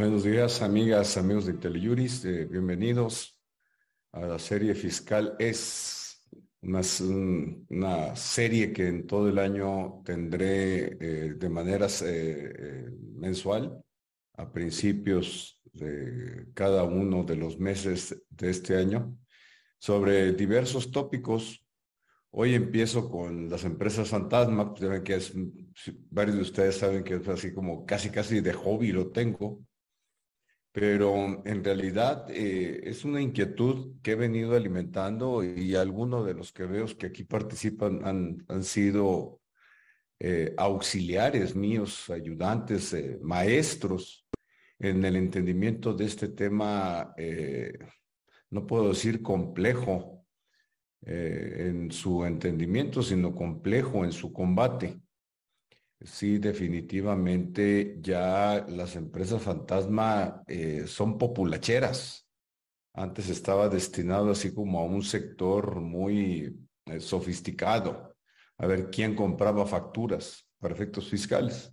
Buenos días, amigas, amigos de IntelliJuris. Eh, bienvenidos a la serie fiscal. Es una, serie que en todo el año tendré eh, de manera eh, mensual a principios de cada uno de los meses de este año sobre diversos tópicos. Hoy empiezo con las empresas fantasma, pues que es, varios de ustedes saben que es así como casi casi de hobby lo tengo pero en realidad eh, es una inquietud que he venido alimentando y algunos de los que veo que aquí participan han, sido eh, auxiliares míos, ayudantes, eh, maestros en el entendimiento de este tema, no puedo decir complejo en su entendimiento, sino complejo en su combate. Sí, definitivamente ya las empresas fantasma eh, son populacheras. Antes estaba destinado así como a un sector muy eh, sofisticado, a ver quién compraba facturas para efectos fiscales.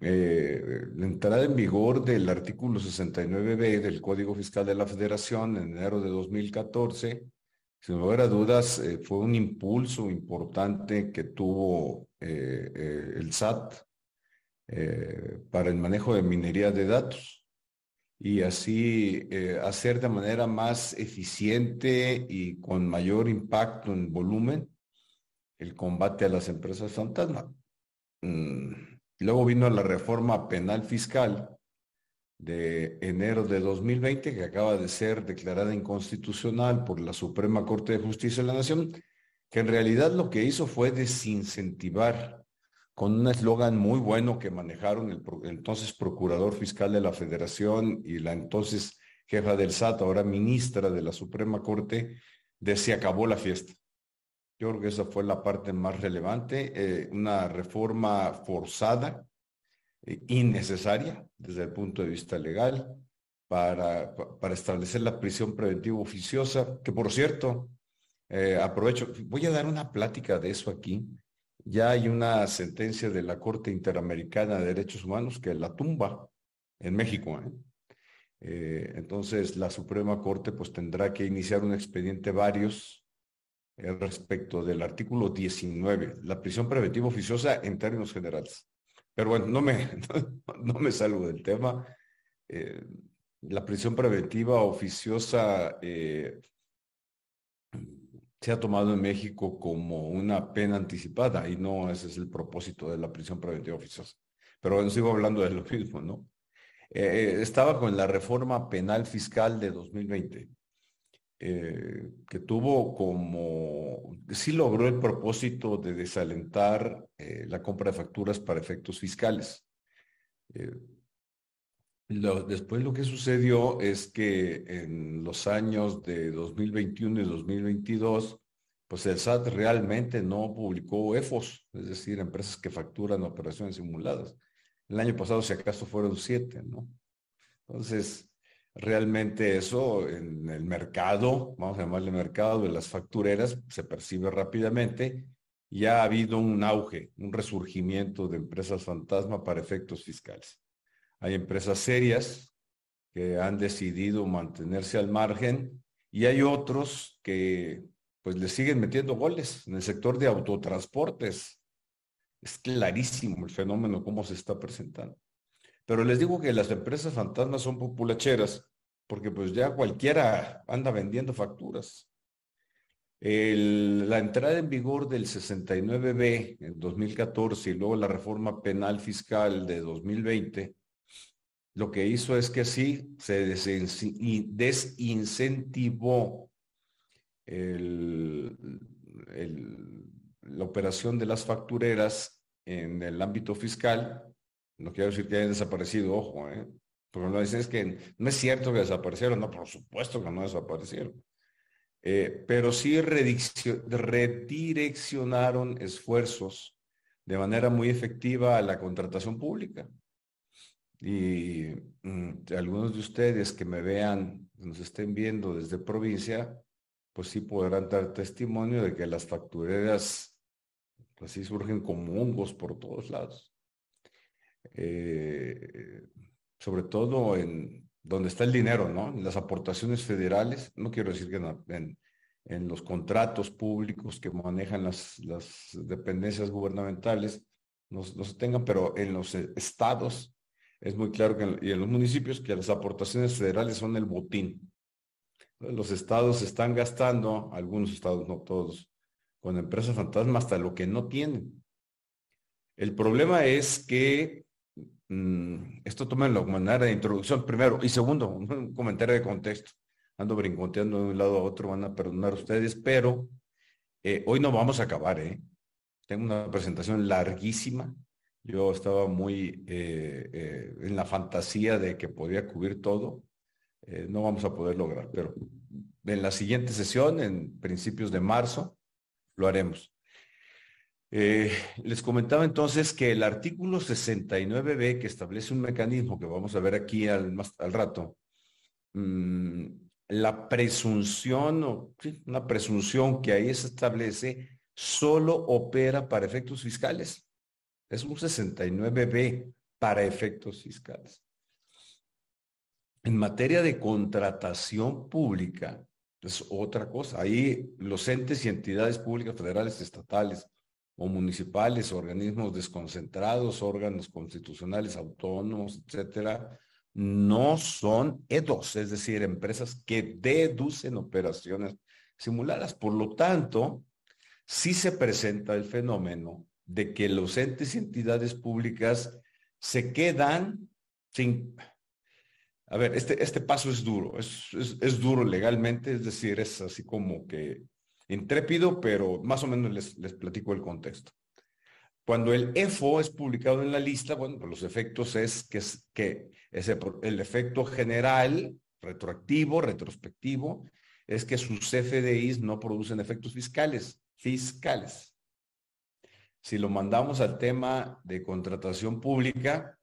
Eh, la entrada en vigor del artículo 69b del Código Fiscal de la Federación en enero de 2014 sin lugar a dudas, eh, fue un impulso importante que tuvo eh, eh, el SAT para el manejo de minería de datos y así hacer de manera más eficiente y con mayor impacto en volumen el combate a las empresas fantasma. Mm, luego vino la reforma penal fiscal de enero de 2020, que acaba de ser declarada inconstitucional por la Suprema Corte de Justicia de la Nación, que en realidad lo que hizo fue desincentivar con un eslogan muy bueno que manejaron el, entonces Procurador Fiscal de la Federación y la entonces jefa del SAT, ahora ministra de la Suprema Corte, de se acabó la fiesta. Yo creo que esa fue la parte más relevante, eh, una reforma forzada innecesaria desde el punto de vista legal para, para establecer la prisión preventiva oficiosa, que por cierto, eh, aprovecho, voy a dar una plática de eso aquí. Ya hay una sentencia de la Corte Interamericana de Derechos Humanos que la tumba en México. ¿eh? Eh, entonces, la Suprema Corte pues tendrá que iniciar un expediente varios respecto del artículo 19, la prisión preventiva oficiosa en términos generales. Pero bueno, no me, no, me salgo del tema. Eh, la prisión preventiva oficiosa eh, se ha tomado en México como una pena anticipada y no ese es el propósito de la prisión preventiva oficiosa. Pero bueno, sigo hablando de lo mismo, ¿no? Eh, estaba con la reforma penal fiscal de 2020. Eh, que tuvo como, sí logró el propósito de desalentar eh, la compra de facturas para efectos fiscales. Eh, después lo que sucedió es que en los años de 2021 y 2022, pues el SAT realmente no publicó EFOS, es decir, empresas que facturan operaciones simuladas. El año pasado, si acaso, fueron siete, ¿no? Entonces, realmente eso en el mercado, vamos a llamarle mercado de las factureras, se percibe rápidamente. Ya ha habido un auge, un resurgimiento de empresas fantasma para efectos fiscales. Hay empresas serias que han decidido mantenerse al margen y hay otros que pues le siguen metiendo goles en el sector de autotransportes. Es clarísimo el fenómeno cómo se está presentando. Pero les digo que las empresas fantasmas son populacheras porque pues ya cualquiera anda vendiendo facturas. la entrada en vigor del 69B en 2014 y luego la reforma penal fiscal de 2020, lo que hizo es que sí se desincentivó la operación de las factureras en el ámbito fiscal no quiero decir que hayan desaparecido, ojo, ¿eh? Porque no dicen es que no es cierto que desaparecieron, no, por supuesto que no desaparecieron. Eh, pero sí redireccionaron esfuerzos de manera muy efectiva a la contratación pública. Y mm, algunos de ustedes que me vean, nos estén viendo desde provincia, pues sí podrán dar testimonio de que las factureras, pues sí surgen como hongos por todos lados. Eh, sobre todo en donde está el dinero, ¿no? En las aportaciones federales, no quiero decir que en, en los contratos públicos que manejan las, dependencias gubernamentales no, se tengan, pero en los estados es muy claro que y en los municipios que las aportaciones federales son el botín. Los estados están gastando, algunos estados, no todos, con empresas fantasmas hasta lo que no tienen. El problema es que esto toma la manera de introducción, primero, y segundo, un comentario de contexto. Ando brincoteando de un lado a otro, van a perdonar ustedes, pero eh, hoy no vamos a acabar, ¿eh? Tengo una presentación larguísima. Yo estaba muy eh, eh, en la fantasía de que podía cubrir todo. No vamos a poder lograr, pero en la siguiente sesión, en principios de marzo, lo haremos. Eh, les comentaba entonces que el artículo 69b, que establece un mecanismo que vamos a ver aquí al, más, al rato, mmm, la presunción, o una presunción que ahí se establece, solo opera para efectos fiscales. Es un 69b para efectos fiscales. En materia de contratación pública, es otra cosa. Ahí los entes y entidades públicas, federales, estatales o municipales, organismos desconcentrados, órganos constitucionales autónomos, etcétera, no son EDOS, es decir, empresas que deducen operaciones simuladas. Por lo tanto, sí se presenta el fenómeno de que los entes y entidades públicas se quedan sin a ver, este, este paso es duro, es, es, es, duro legalmente, es decir, es así como que intrépido, pero más o menos les, platico el contexto. Cuando el EFO es publicado en la lista, bueno, pues los efectos es que, es, que el efecto general, retroactivo, retrospectivo, es que sus CFDIs no producen efectos fiscales, fiscales. Si lo mandamos al tema de contratación pública,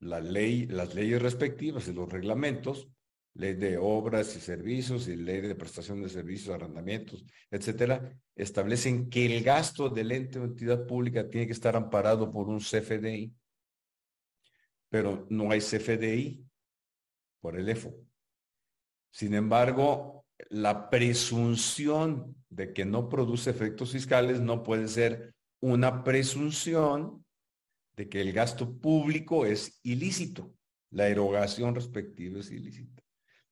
la ley, las leyes respectivas y los reglamentos, ley de obras y servicios y ley de prestación de servicios, arrendamientos, etcétera, establecen que el gasto del ente o entidad pública tiene que estar amparado por un CFDI. Pero no hay CFDI por el EFO. Sin embargo, la presunción de que no produce efectos fiscales no puede ser una presunción de que el gasto público es ilícito. La erogación respectiva es ilícita.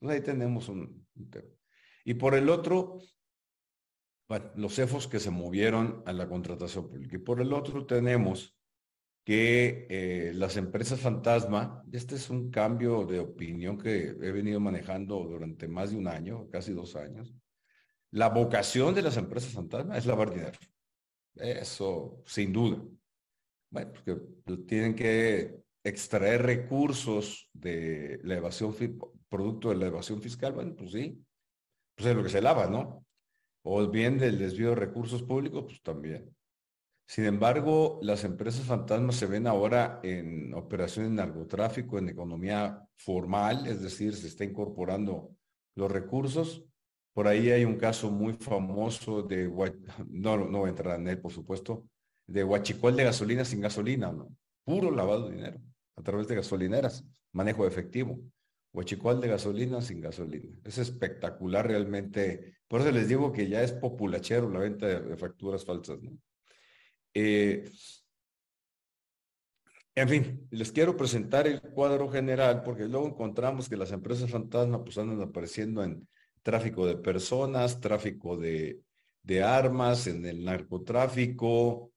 Ahí tenemos un, tema. Y por el otro, los CEFOS que se movieron a la contratación pública. Y por el otro tenemos que eh, las empresas fantasma, este es un cambio de opinión que he venido manejando durante más de un año, casi dos años. La vocación de las empresas fantasma es lavar dinero. Eso, sin duda. Bueno, porque tienen que extraer recursos de la evasión, producto de la evasión fiscal, bueno, pues sí, pues es lo que se lava, ¿no? O bien del desvío de recursos públicos, pues también. Sin embargo, las empresas fantasmas se ven ahora en operaciones de narcotráfico, en economía formal, es decir, se está incorporando los recursos. Por ahí hay un caso muy famoso de, no, no voy a entrar en él, por supuesto, de huachicol de gasolina sin gasolina, ¿no? puro lavado de dinero a través de gasolineras, manejo de efectivo. Huachicol de gasolina sin gasolina. Es espectacular realmente. Por eso les digo que ya es populachero la venta de, facturas falsas. ¿no? Eh, en fin, les quiero presentar el cuadro general porque luego encontramos que las empresas fantasma pues andan apareciendo en tráfico de personas, tráfico de, de armas, en el narcotráfico,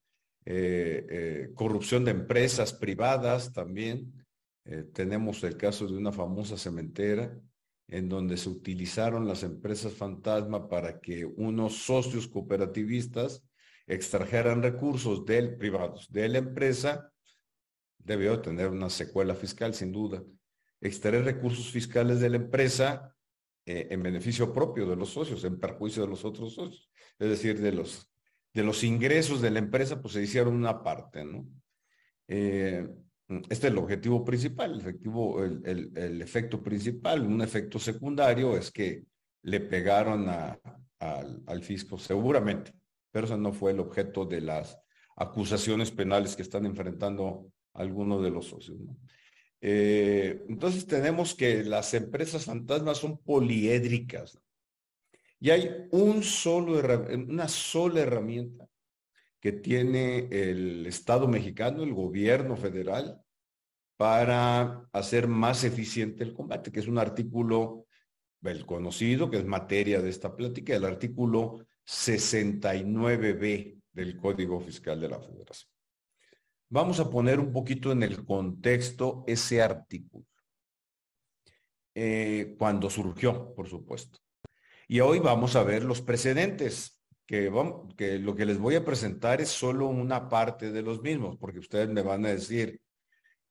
eh, eh, corrupción de empresas privadas también. Eh, tenemos el caso de una famosa cementera en donde se utilizaron las empresas fantasma para que unos socios cooperativistas extrajeran recursos del privados de la empresa, debió tener una secuela fiscal sin duda. Extraer recursos fiscales de la empresa eh, en beneficio propio de los socios, en perjuicio de los otros socios, es decir, de los de los ingresos de la empresa, pues se hicieron una parte, ¿no? Eh, este es el objetivo principal, el, efectivo, el, efecto principal, un efecto secundario es que le pegaron al fisco, seguramente, pero eso no fue el objeto de las acusaciones penales que están enfrentando algunos de los socios. Eh, entonces tenemos que las empresas fantasmas son poliédricas. Y hay una sola herramienta que tiene el Estado mexicano, el gobierno federal, para hacer más eficiente el combate, que es un artículo, el conocido, que es materia de esta plática, el artículo 69b del Código Fiscal de la Federación. Vamos a poner un poquito en el contexto ese artículo. Eh, cuando surgió, por supuesto. Y hoy vamos a ver los precedentes, que, lo que les voy a presentar es solo una parte de los mismos, porque ustedes me van a decir,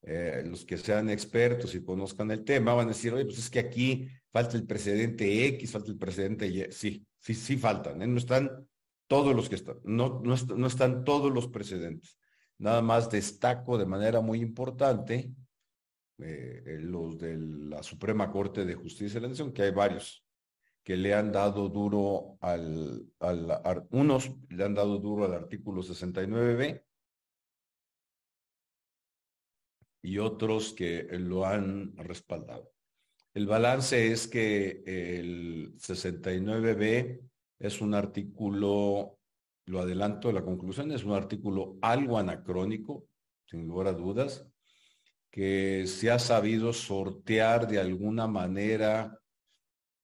eh, los que sean expertos y conozcan el tema, van a decir, oye, pues es que aquí falta el precedente X, falta el precedente Y. Sí, sí, sí faltan, ¿eh? no están todos los que están, no, no están todos los precedentes. Nada más destaco de manera muy importante eh, los de la Suprema Corte de Justicia de la Nación, que hay varios que le han dado duro al, al, unos le han dado duro al artículo 69b y otros que lo han respaldado. El balance es que el 69b es un artículo lo adelanto, la conclusión es un artículo algo anacrónico, sin lugar a dudas, que se ha sabido sortear de alguna manera,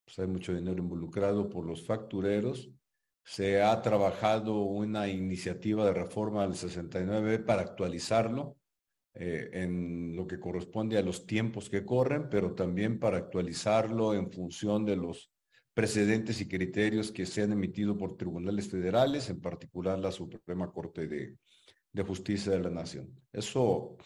pues hay mucho dinero involucrado por los factureros, se ha trabajado una iniciativa de reforma del 69 para actualizarlo eh, en lo que corresponde a los tiempos que corren, pero también para actualizarlo en función de los precedentes y criterios que se han emitido por tribunales federales, en particular la Suprema Corte de, Justicia de la Nación. Eso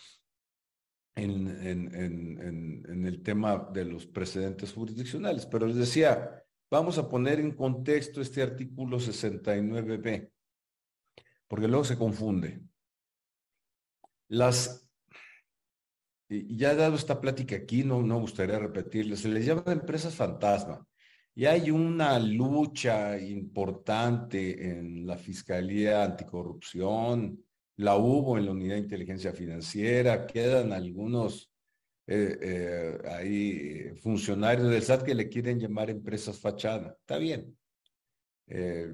en, el tema de los precedentes jurisdiccionales. Pero les decía, vamos a poner en contexto este artículo 69b, porque luego se confunde. Las ya dado esta plática aquí, no, no gustaría repetirles, se les llama empresas fantasma. Y hay una lucha importante en la Fiscalía Anticorrupción, la hubo en la Unidad de Inteligencia Financiera, quedan algunos eh, eh, ahí funcionarios del SAT que le quieren llamar empresas fachada. Está bien. Eh,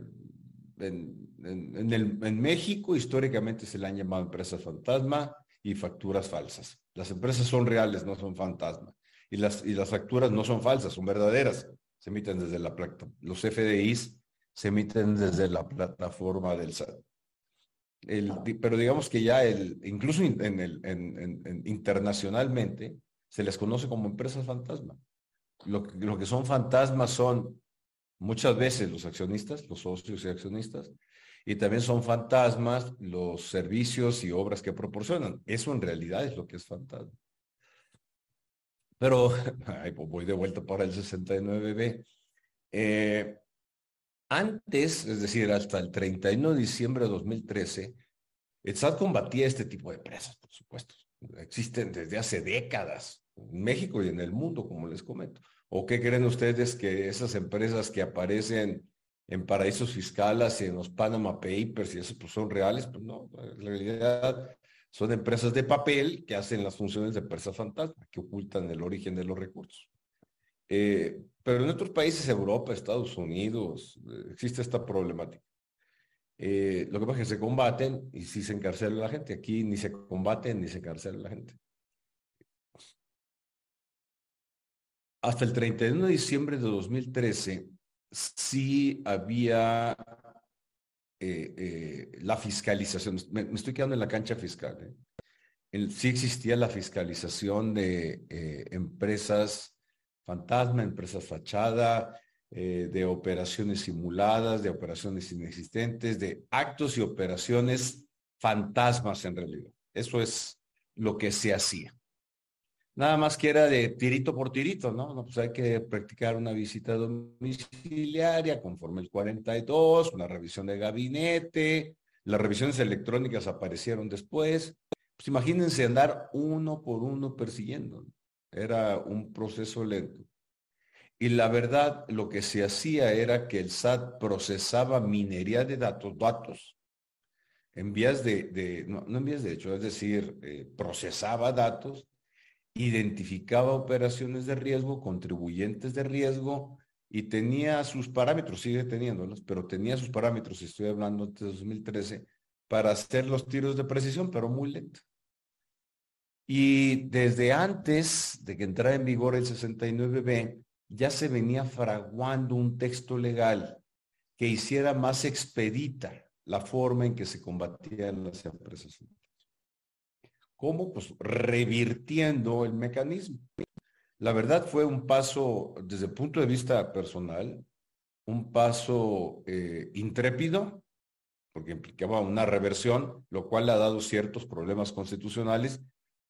en, en, México históricamente se le han llamado empresas fantasma y facturas falsas. Las empresas son reales, no son fantasma. Y las, y las facturas no son falsas, son verdaderas se emiten desde la plataforma. Los FDIs se emiten desde la plataforma del SAT. Pero digamos que ya el, incluso en el, en, internacionalmente se les conoce como empresas fantasma. Lo, lo que son fantasmas son muchas veces los accionistas, los socios y accionistas, y también son fantasmas los servicios y obras que proporcionan. Eso en realidad es lo que es fantasma. Pero pues, voy de vuelta para el 69B. Eh, antes, es decir, hasta el 31 de diciembre de 2013, el SAT combatía este tipo de empresas, por supuesto. Existen desde hace décadas en México y en el mundo, como les comento. ¿O qué creen ustedes que esas empresas que aparecen en paraísos fiscales y en los Panama Papers y eso pues son reales? Pues no, en realidad son empresas de papel que hacen las funciones de empresas fantasma, que ocultan el origen de los recursos. Eh, pero en otros países, Europa, Estados Unidos, eh, existe esta problemática. Eh, lo que pasa es que se combaten y sí se encarcela la gente. Aquí ni se combaten ni se encarcela la gente. Hasta el 31 de diciembre de 2013, sí había eh, la fiscalización, me, estoy quedando en la cancha fiscal, sí existía la fiscalización de empresas fantasma, empresas fachada, de operaciones simuladas, de operaciones inexistentes, de actos y operaciones fantasmas en realidad. Eso es lo que se hacía. Nada más que era de tirito por tirito, ¿no? Pues hay que practicar una visita domiciliaria conforme el 42, una revisión de gabinete, las revisiones electrónicas aparecieron después. Pues imagínense andar uno por uno persiguiendo. Era un proceso lento. Y la verdad, lo que se hacía era que el SAT procesaba minería de datos, datos, en vías de, no, en vías de hecho, es decir, eh, procesaba datos identificaba operaciones de riesgo, contribuyentes de riesgo y tenía sus parámetros, sigue teniéndolos, pero tenía sus parámetros, estoy hablando de 2013, para hacer los tiros de precisión, pero muy lento. Y desde antes de que entrara en vigor el 69B, ya se venía fraguando un texto legal que hiciera más expedita la forma en que se combatían las empresas. ¿Cómo? Pues revirtiendo el mecanismo. La verdad fue un paso, desde el punto de vista personal, un paso eh, intrépido, porque implicaba una reversión, lo cual ha dado ciertos problemas constitucionales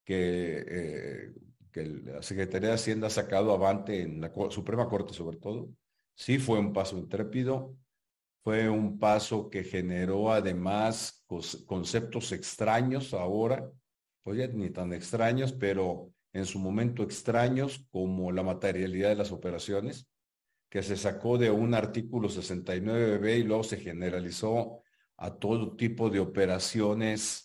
que, eh, que la Secretaría de Hacienda ha sacado avante en la Suprema Corte sobre todo. Sí fue un paso intrépido, fue un paso que generó además conceptos extraños ahora, oye, ni tan extraños, pero en su momento extraños como la materialidad de las operaciones, que se sacó de un artículo 69b y luego se generalizó a todo tipo de operaciones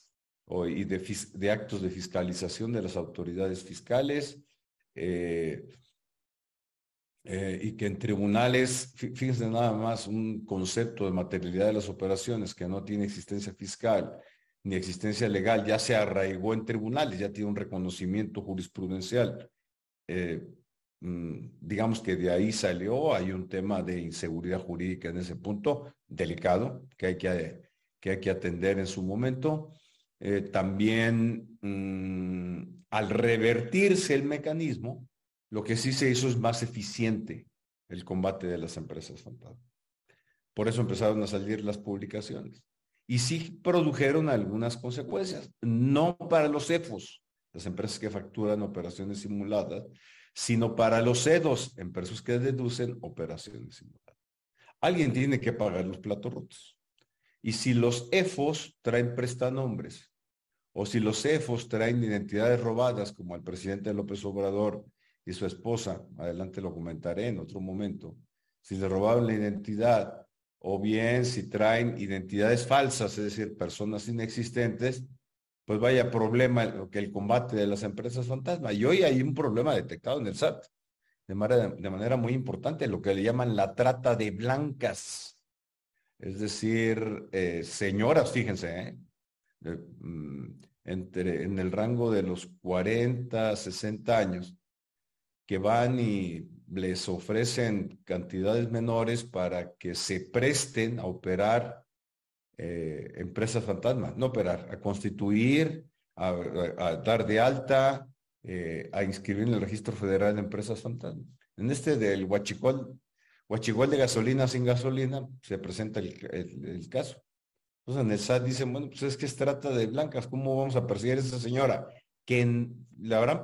y de, actos de fiscalización de las autoridades fiscales, eh, eh, y que en tribunales, fíjense nada más, un concepto de materialidad de las operaciones que no tiene existencia fiscal ni existencia legal, ya se arraigó en tribunales, ya tiene un reconocimiento jurisprudencial. Eh, mm, digamos que de ahí salió, hay un tema de inseguridad jurídica en ese punto, delicado, que hay que, que, hay que atender en su momento. Eh, también mm, al revertirse el mecanismo, lo que sí se hizo es más eficiente el combate de las empresas fantasma. Por eso empezaron a salir las publicaciones. Y sí produjeron algunas consecuencias, no para los EFOS, las empresas que facturan operaciones simuladas, sino para los EDOS, empresas que deducen operaciones simuladas. Alguien tiene que pagar los platos rotos. Y si los EFOS traen prestanombres, o si los EFOS traen identidades robadas, como el presidente López Obrador y su esposa, adelante lo comentaré en otro momento, si le robaron la identidad, o bien si traen identidades falsas, es decir, personas inexistentes, pues vaya problema que el combate de las empresas fantasma. Y hoy hay un problema detectado en el SAT de manera, de manera muy importante, lo que le llaman la trata de blancas. Es decir, eh, señoras, fíjense, ¿eh? Mm, entre, en el rango de los 40, 60 años, que van y les ofrecen cantidades menores para que se presten a operar eh, empresas fantasmas, no operar, a constituir, a, dar de alta, eh, a inscribir en el registro federal de empresas fantasmas. En este del huachicol, huachicol de gasolina sin gasolina, se presenta el caso. Entonces en el SAT dicen, bueno, pues es que es trata de blancas, ¿cómo vamos a perseguir a esa señora? Que le habrán,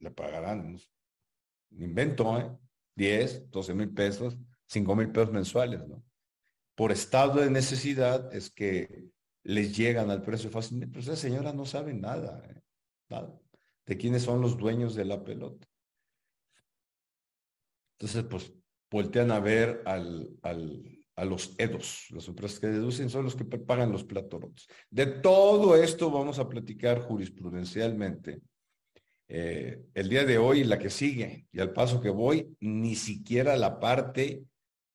le pagarán, invento, ¿eh? 10, 12 mil pesos, 5 mil pesos mensuales, ¿no? Por estado de necesidad es que les llegan al precio fácilmente, pero esa señora no sabe nada, ¿eh? nada, de quiénes son los dueños de la pelota. Entonces, pues voltean a ver al, al, a los EDOS, las empresas que deducen son los que pagan los platos De todo esto vamos a platicar jurisprudencialmente. Eh, el día de hoy, la que sigue, y al paso que voy, ni siquiera la parte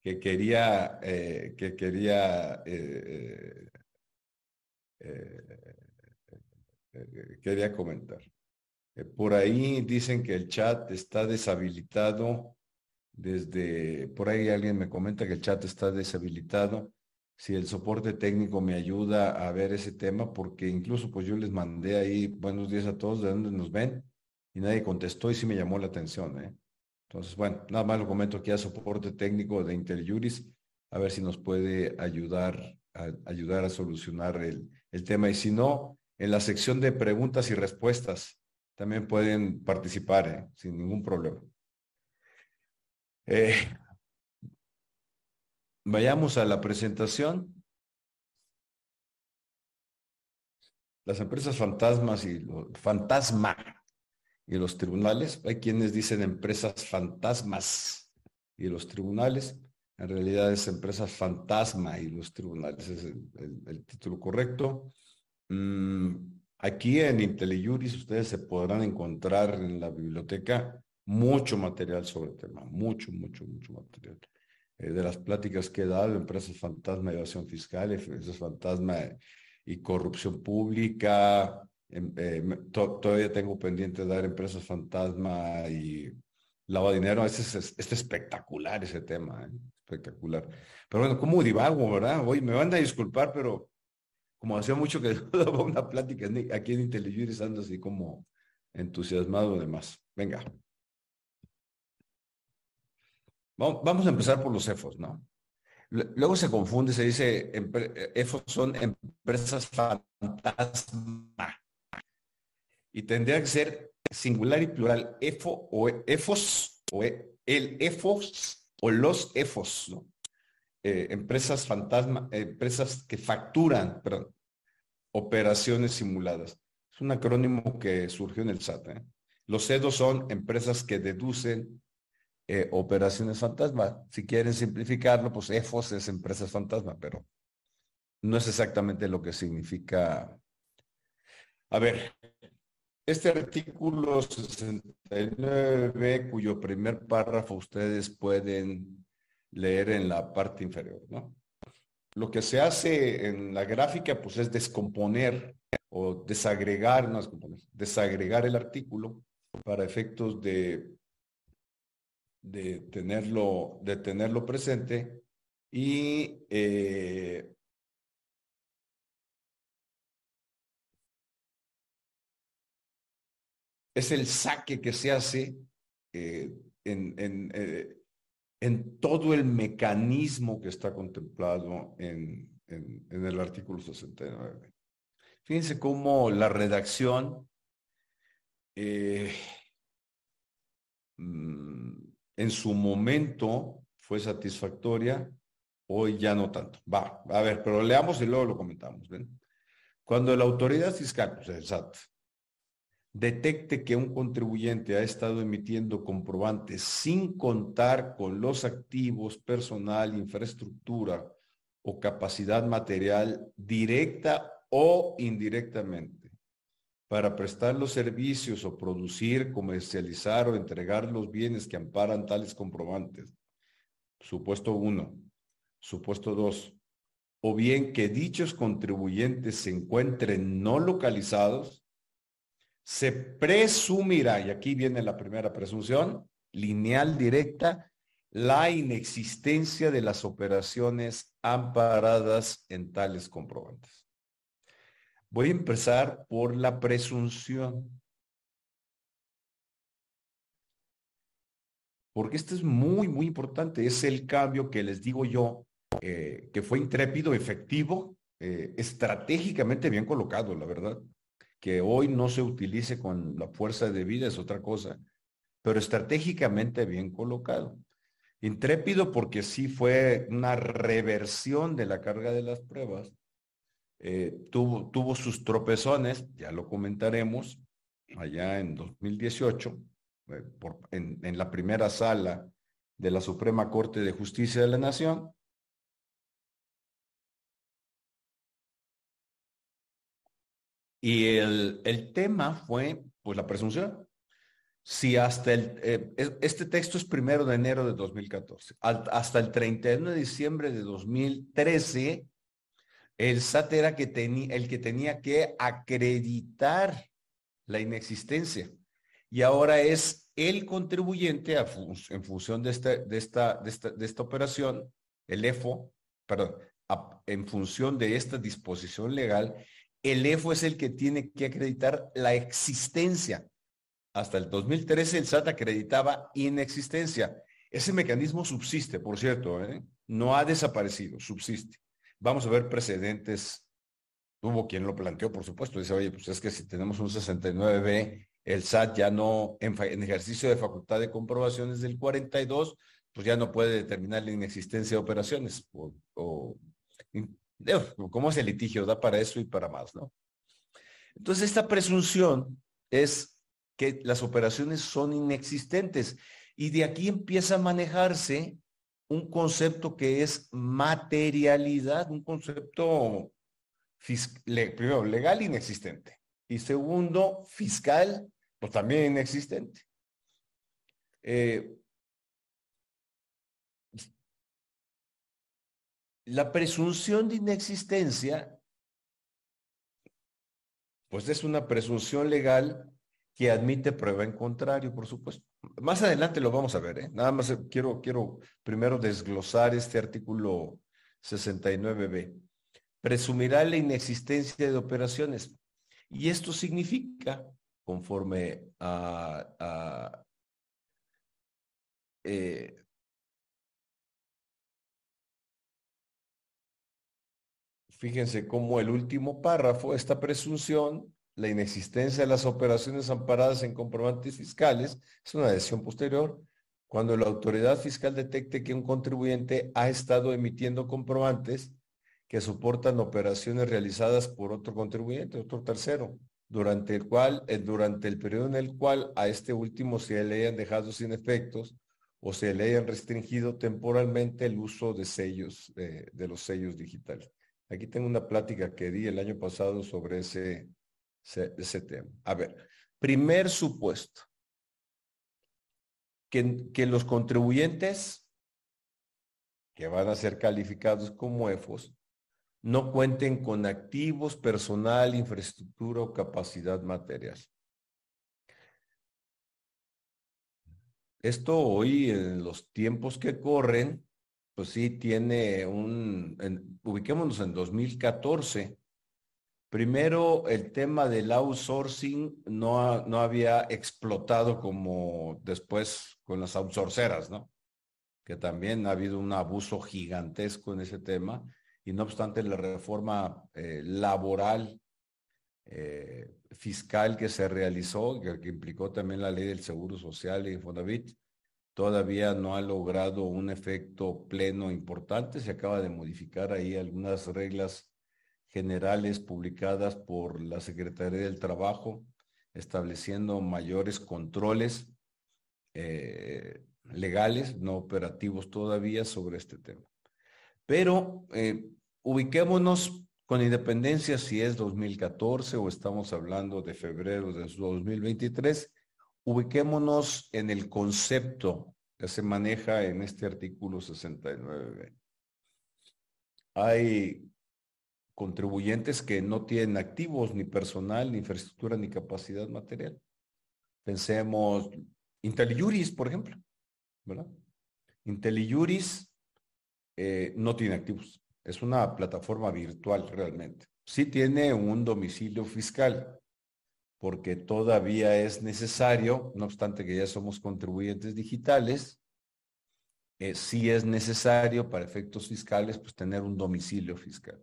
que quería, eh, que quería, eh, quería comentar. por ahí dicen que el chat está deshabilitado desde, por ahí alguien me comenta que el chat está deshabilitado. Si el soporte técnico me ayuda a ver ese tema, porque incluso pues yo les mandé ahí buenos días a todos de dónde nos ven y nadie contestó y sí me llamó la atención. ¿eh? Entonces, bueno, nada más lo comento aquí a soporte técnico de Interjuris, a ver si nos puede ayudar a, ayudar a solucionar el, el tema. Y si no, en la sección de preguntas y respuestas también pueden participar ¿eh? sin ningún problema. Eh, vayamos a la presentación. Las empresas fantasmas y los fantasma y los tribunales. Hay quienes dicen empresas fantasmas y los tribunales. En realidad es empresas fantasma y los tribunales. es el, título correcto. Mm, Aquí en IntelliJuris ustedes se podrán encontrar en la biblioteca mucho material sobre el tema, mucho, mucho, mucho material. Eh, de las pláticas que he dado, empresas fantasma, evasión fiscal, empresas fantasma y corrupción pública. Em, eh, todavía tengo pendiente de dar empresas fantasma y lavado de dinero. Este es, es, espectacular ese tema, ¿eh? espectacular. Pero bueno, ¿cómo divago, verdad? Hoy me van a disculpar, pero como hacía mucho que daba una plática aquí en IntelliJuris, ando así como entusiasmado además. Venga. Vamos a empezar por los EFOS, ¿no? Luego se confunde, se dice, EFOS son empresas fantasma. Y tendría que ser singular y plural, EFO o EFOS, o e, el EFOS o los EFOS, ¿no? Eh, empresas fantasma, empresas que facturan, perdón, operaciones simuladas. Es un acrónimo que surgió en el SAT. ¿eh? Los CEDOS son empresas que deducen eh, operaciones fantasma. Si quieren simplificarlo, pues EFOS es empresas fantasma, pero no es exactamente lo que significa. A ver, este artículo 69, cuyo primer párrafo ustedes pueden leer en la parte inferior, ¿no? Lo que se hace en la gráfica, pues es descomponer o desagregar, no descomponer, desagregar el artículo para efectos de de tenerlo, de tenerlo presente y eh, es el saque que se hace eh, en, en, eh, en, todo el mecanismo que está contemplado en, en, el artículo 69. Fíjense cómo la redacción mm, en su momento fue satisfactoria, hoy ya no tanto. Va, a ver, pero leamos y luego lo comentamos. Cuando la autoridad fiscal, pues el SAT, detecte que un contribuyente ha estado emitiendo comprobantes sin contar con los activos, personal, infraestructura o capacidad material directa o indirectamente para prestar los servicios o producir, comercializar o entregar los bienes que amparan tales comprobantes. Supuesto uno. Supuesto dos. O bien que dichos contribuyentes se encuentren no localizados, se presumirá, y aquí viene la primera presunción, lineal directa, la inexistencia de las operaciones amparadas en tales comprobantes. Voy a empezar por la presunción. Porque esto es muy, muy importante. Es el cambio que les digo yo, eh, que fue intrépido, efectivo, eh, estratégicamente bien colocado, la verdad. Que hoy no se utilice con la fuerza de vida es otra cosa, pero estratégicamente bien colocado. Intrépido porque sí fue una reversión de la carga de las pruebas eh, tuvo, tuvo sus tropezones, ya lo comentaremos, allá en 2018, eh, en, en la primera sala de la Suprema Corte de Justicia de la Nación, Y el, el, tema fue, pues, la presunción. Si hasta el, eh, este texto es primero de enero de 2014, hasta el 31 de diciembre de 2013, el SAT era que el que tenía que acreditar la inexistencia. Y ahora es el contribuyente en función de esta, de, esta, de, esta, operación, el EFO, perdón, en función de esta disposición legal, el EFO es el que tiene que acreditar la existencia. Hasta el 2013 el SAT acreditaba inexistencia. Ese mecanismo subsiste, por cierto, ¿eh? no ha desaparecido, subsiste. Vamos a ver precedentes. Hubo quien lo planteó, por supuesto. Dice, oye, pues es que si tenemos un 69B, el SAT ya no, en, ejercicio de facultad de comprobaciones del 42, pues ya no puede determinar la inexistencia de operaciones. O, ¿Cómo es el litigio? Da para eso y para más, ¿no? Entonces, esta presunción es que las operaciones son inexistentes y de aquí empieza a manejarse un concepto que es materialidad, un concepto primero, legal inexistente. Y segundo, fiscal, pues también inexistente. Eh, la presunción de inexistencia, pues es una presunción legal que admite prueba en contrario, por supuesto. Más adelante lo vamos a ver, ¿eh? Nada más quiero, quiero primero desglosar este artículo 69b. Presumirá la inexistencia de operaciones. Y esto significa, conforme a, eh, fíjense cómo el último párrafo, esta presunción la inexistencia de las operaciones amparadas en comprobantes fiscales es una decisión posterior cuando la autoridad fiscal detecte que un contribuyente ha estado emitiendo comprobantes que soportan operaciones realizadas por otro contribuyente, otro tercero, durante el cual, eh, durante el periodo en el cual a este último se le hayan dejado sin efectos o se le hayan restringido temporalmente el uso de sellos, de los sellos digitales. Aquí tengo una plática que di el año pasado sobre ese, ese, tema. A ver, primer supuesto, que, que los contribuyentes que van a ser calificados como EFOS no cuenten con activos, personal, infraestructura o capacidad material. Esto hoy, en los tiempos que corren, pues sí tiene un, ubiquémonos en 2014, Primero, el tema del outsourcing no, no había explotado como después con las outsourceras, ¿no? Que también ha habido un abuso gigantesco en ese tema. Y no obstante, la reforma eh, laboral eh, fiscal que se realizó, que, implicó también la ley del Seguro Social y Infonavit, todavía no ha logrado un efecto pleno importante. Se acaba de modificar ahí algunas reglas generales publicadas por la Secretaría del Trabajo, estableciendo mayores controles eh, legales, no operativos todavía, sobre este tema. Pero eh, ubiquémonos con independencia si es 2014 o estamos hablando de febrero de 2023, ubiquémonos en el concepto que se maneja en este artículo 69. Hay contribuyentes que no tienen activos, ni personal, ni infraestructura, ni capacidad material. Pensemos IntelliJuris, por ejemplo, ¿verdad? IntelliJuris eh, no tiene activos. Es una plataforma virtual realmente. Sí tiene un domicilio fiscal, porque todavía es necesario, no obstante que ya somos contribuyentes digitales, eh, sí es necesario para efectos fiscales pues tener un domicilio fiscal.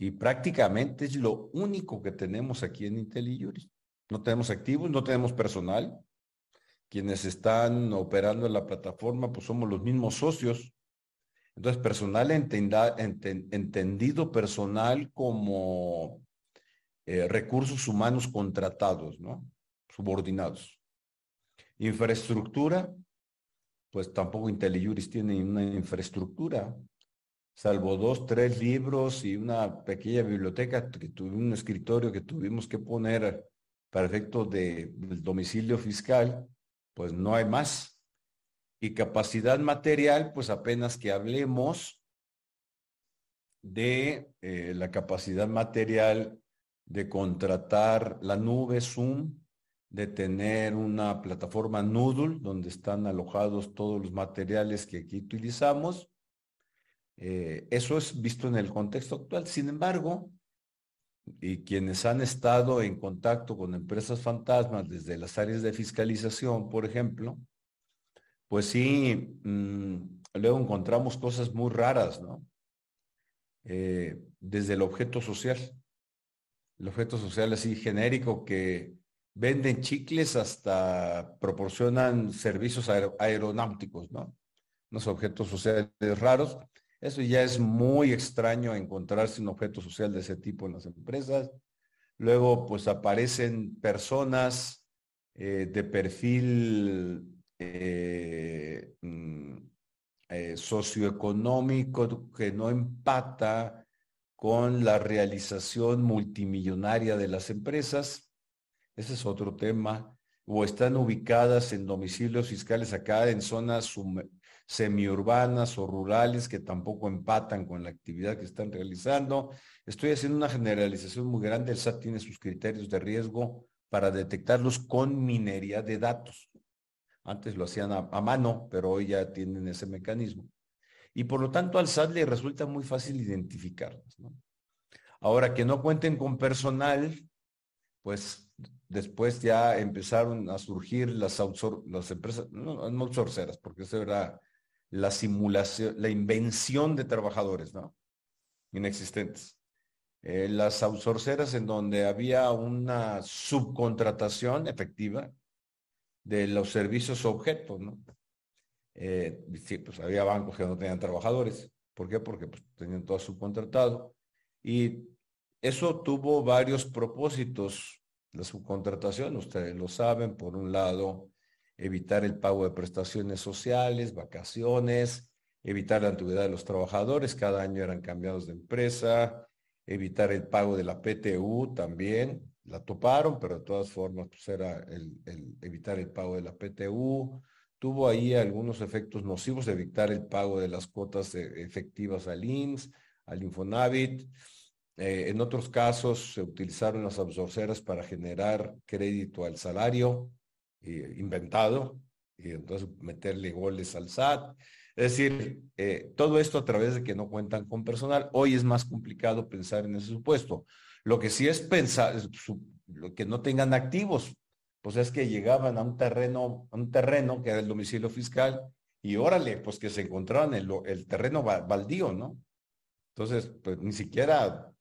Y prácticamente es lo único que tenemos aquí en IntelliJuris. No tenemos activos, no tenemos personal. Quienes están operando en la plataforma, pues somos los mismos socios. Entonces, personal entendido personal como eh, recursos humanos contratados, ¿no? Subordinados. Infraestructura, pues tampoco IntelliJuris tiene una infraestructura salvo dos, tres libros y una pequeña biblioteca, que tuve un escritorio que tuvimos que poner para efectos de, del domicilio fiscal, pues no hay más. Y capacidad material, pues apenas que hablemos de eh, la capacidad material de contratar la nube Zoom, de tener una plataforma Noodle donde están alojados todos los materiales que aquí utilizamos eh, eso es visto en el contexto actual. Sin embargo, y quienes han estado en contacto con empresas fantasmas desde las áreas de fiscalización, por ejemplo, pues sí, mm, luego encontramos cosas muy raras, ¿no? Eh, desde el objeto social. El objeto social así genérico que venden chicles hasta proporcionan servicios aeronáuticos, ¿no? Unos objetos sociales raros eso ya es muy extraño encontrarse un objeto social de ese tipo en las empresas. Luego, pues aparecen personas eh, de perfil eh, mm, eh, socioeconómico que no empata con la realización multimillonaria de las empresas. Ese es otro tema. O están ubicadas en domicilios fiscales acá en zonas semiurbanas o rurales que tampoco empatan con la actividad que están realizando. Estoy haciendo una generalización muy grande. El SAT tiene sus criterios de riesgo para detectarlos con minería de datos. Antes lo hacían a, mano, pero hoy ya tienen ese mecanismo y por lo tanto al SAT le resulta muy fácil identificarlas. Ahora que no cuenten con personal, pues después ya empezaron a surgir las, las empresas, no, no outsourceras, porque eso era la simulación, la invención de trabajadores, ¿no? Inexistentes. Eh, las outsourceras en donde había una subcontratación efectiva de los servicios objetos, ¿no? Eh, sí, pues había bancos que no tenían trabajadores. ¿Por qué? Porque pues, tenían todo subcontratado. Y eso tuvo varios propósitos. La subcontratación, ustedes lo saben, por un lado, evitar el pago de prestaciones sociales, vacaciones, evitar la antigüedad de los trabajadores, cada año eran cambiados de empresa, evitar el pago de la PTU también, la toparon, pero de todas formas pues era evitar el pago de la PTU, tuvo ahí algunos efectos nocivos evitar el pago de las cuotas efectivas al INS, al Infonavit. Eh, en otros casos se utilizaron las absorceras para generar crédito al salario inventado y entonces meterle goles al SAT. Es decir, eh, todo esto a través de que no cuentan con personal. Hoy es más complicado pensar en ese supuesto. Lo que sí es pensar, lo que no tengan activos, pues es que llegaban a un terreno, a un terreno que era el domicilio fiscal y órale, pues que se encontraban el, el terreno baldío, ¿no? Entonces, pues ni siquiera,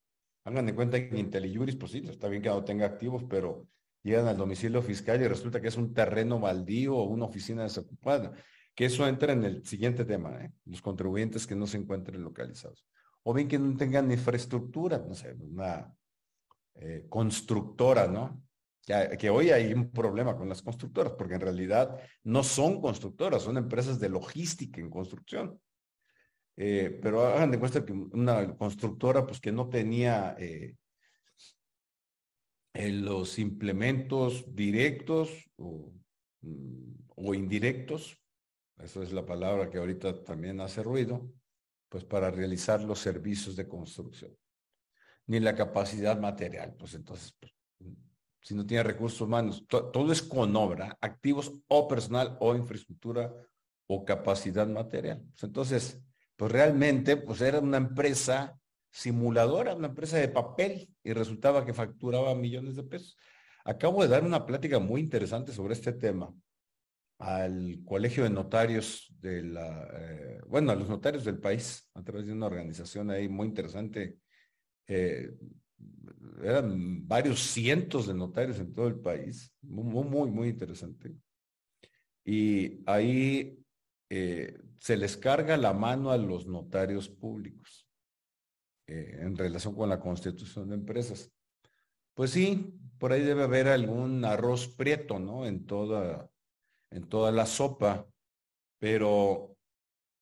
hagan de cuenta que en IntelliJuris, pues sí, está bien que no tenga activos, pero llegan al domicilio fiscal y resulta que es un terreno baldío o una oficina desocupada. Que eso entra en el siguiente tema, ¿eh? los contribuyentes que no se encuentren localizados. O bien que no tengan infraestructura, no sé, una eh, constructora, ¿no? que, hoy hay un problema con las constructoras, porque en realidad no son constructoras, son empresas de logística en construcción. Eh, pero hagan de cuenta que una constructora pues que no tenía eh, eh, los implementos directos o, mm, o, indirectos, esa es la palabra que ahorita también hace ruido, pues para realizar los servicios de construcción, ni la capacidad material, pues entonces pues, si no tiene recursos humanos. todo es con obra, activos o personal o infraestructura o capacidad material. Pues entonces, pues realmente, pues era una empresa simuladora, una empresa de papel y resultaba que facturaba millones de pesos. Acabo de dar una plática muy interesante sobre este tema al Colegio de Notarios de la, eh, bueno, a los notarios del país, a través de una organización ahí muy interesante, eh, eran varios cientos de notarios en todo el país, muy, muy, muy interesante. Y ahí eh, se les carga la mano a los notarios públicos eh, en relación con la constitución de empresas. Pues sí, por ahí debe haber algún arroz prieto, ¿no? En toda, en toda la sopa, pero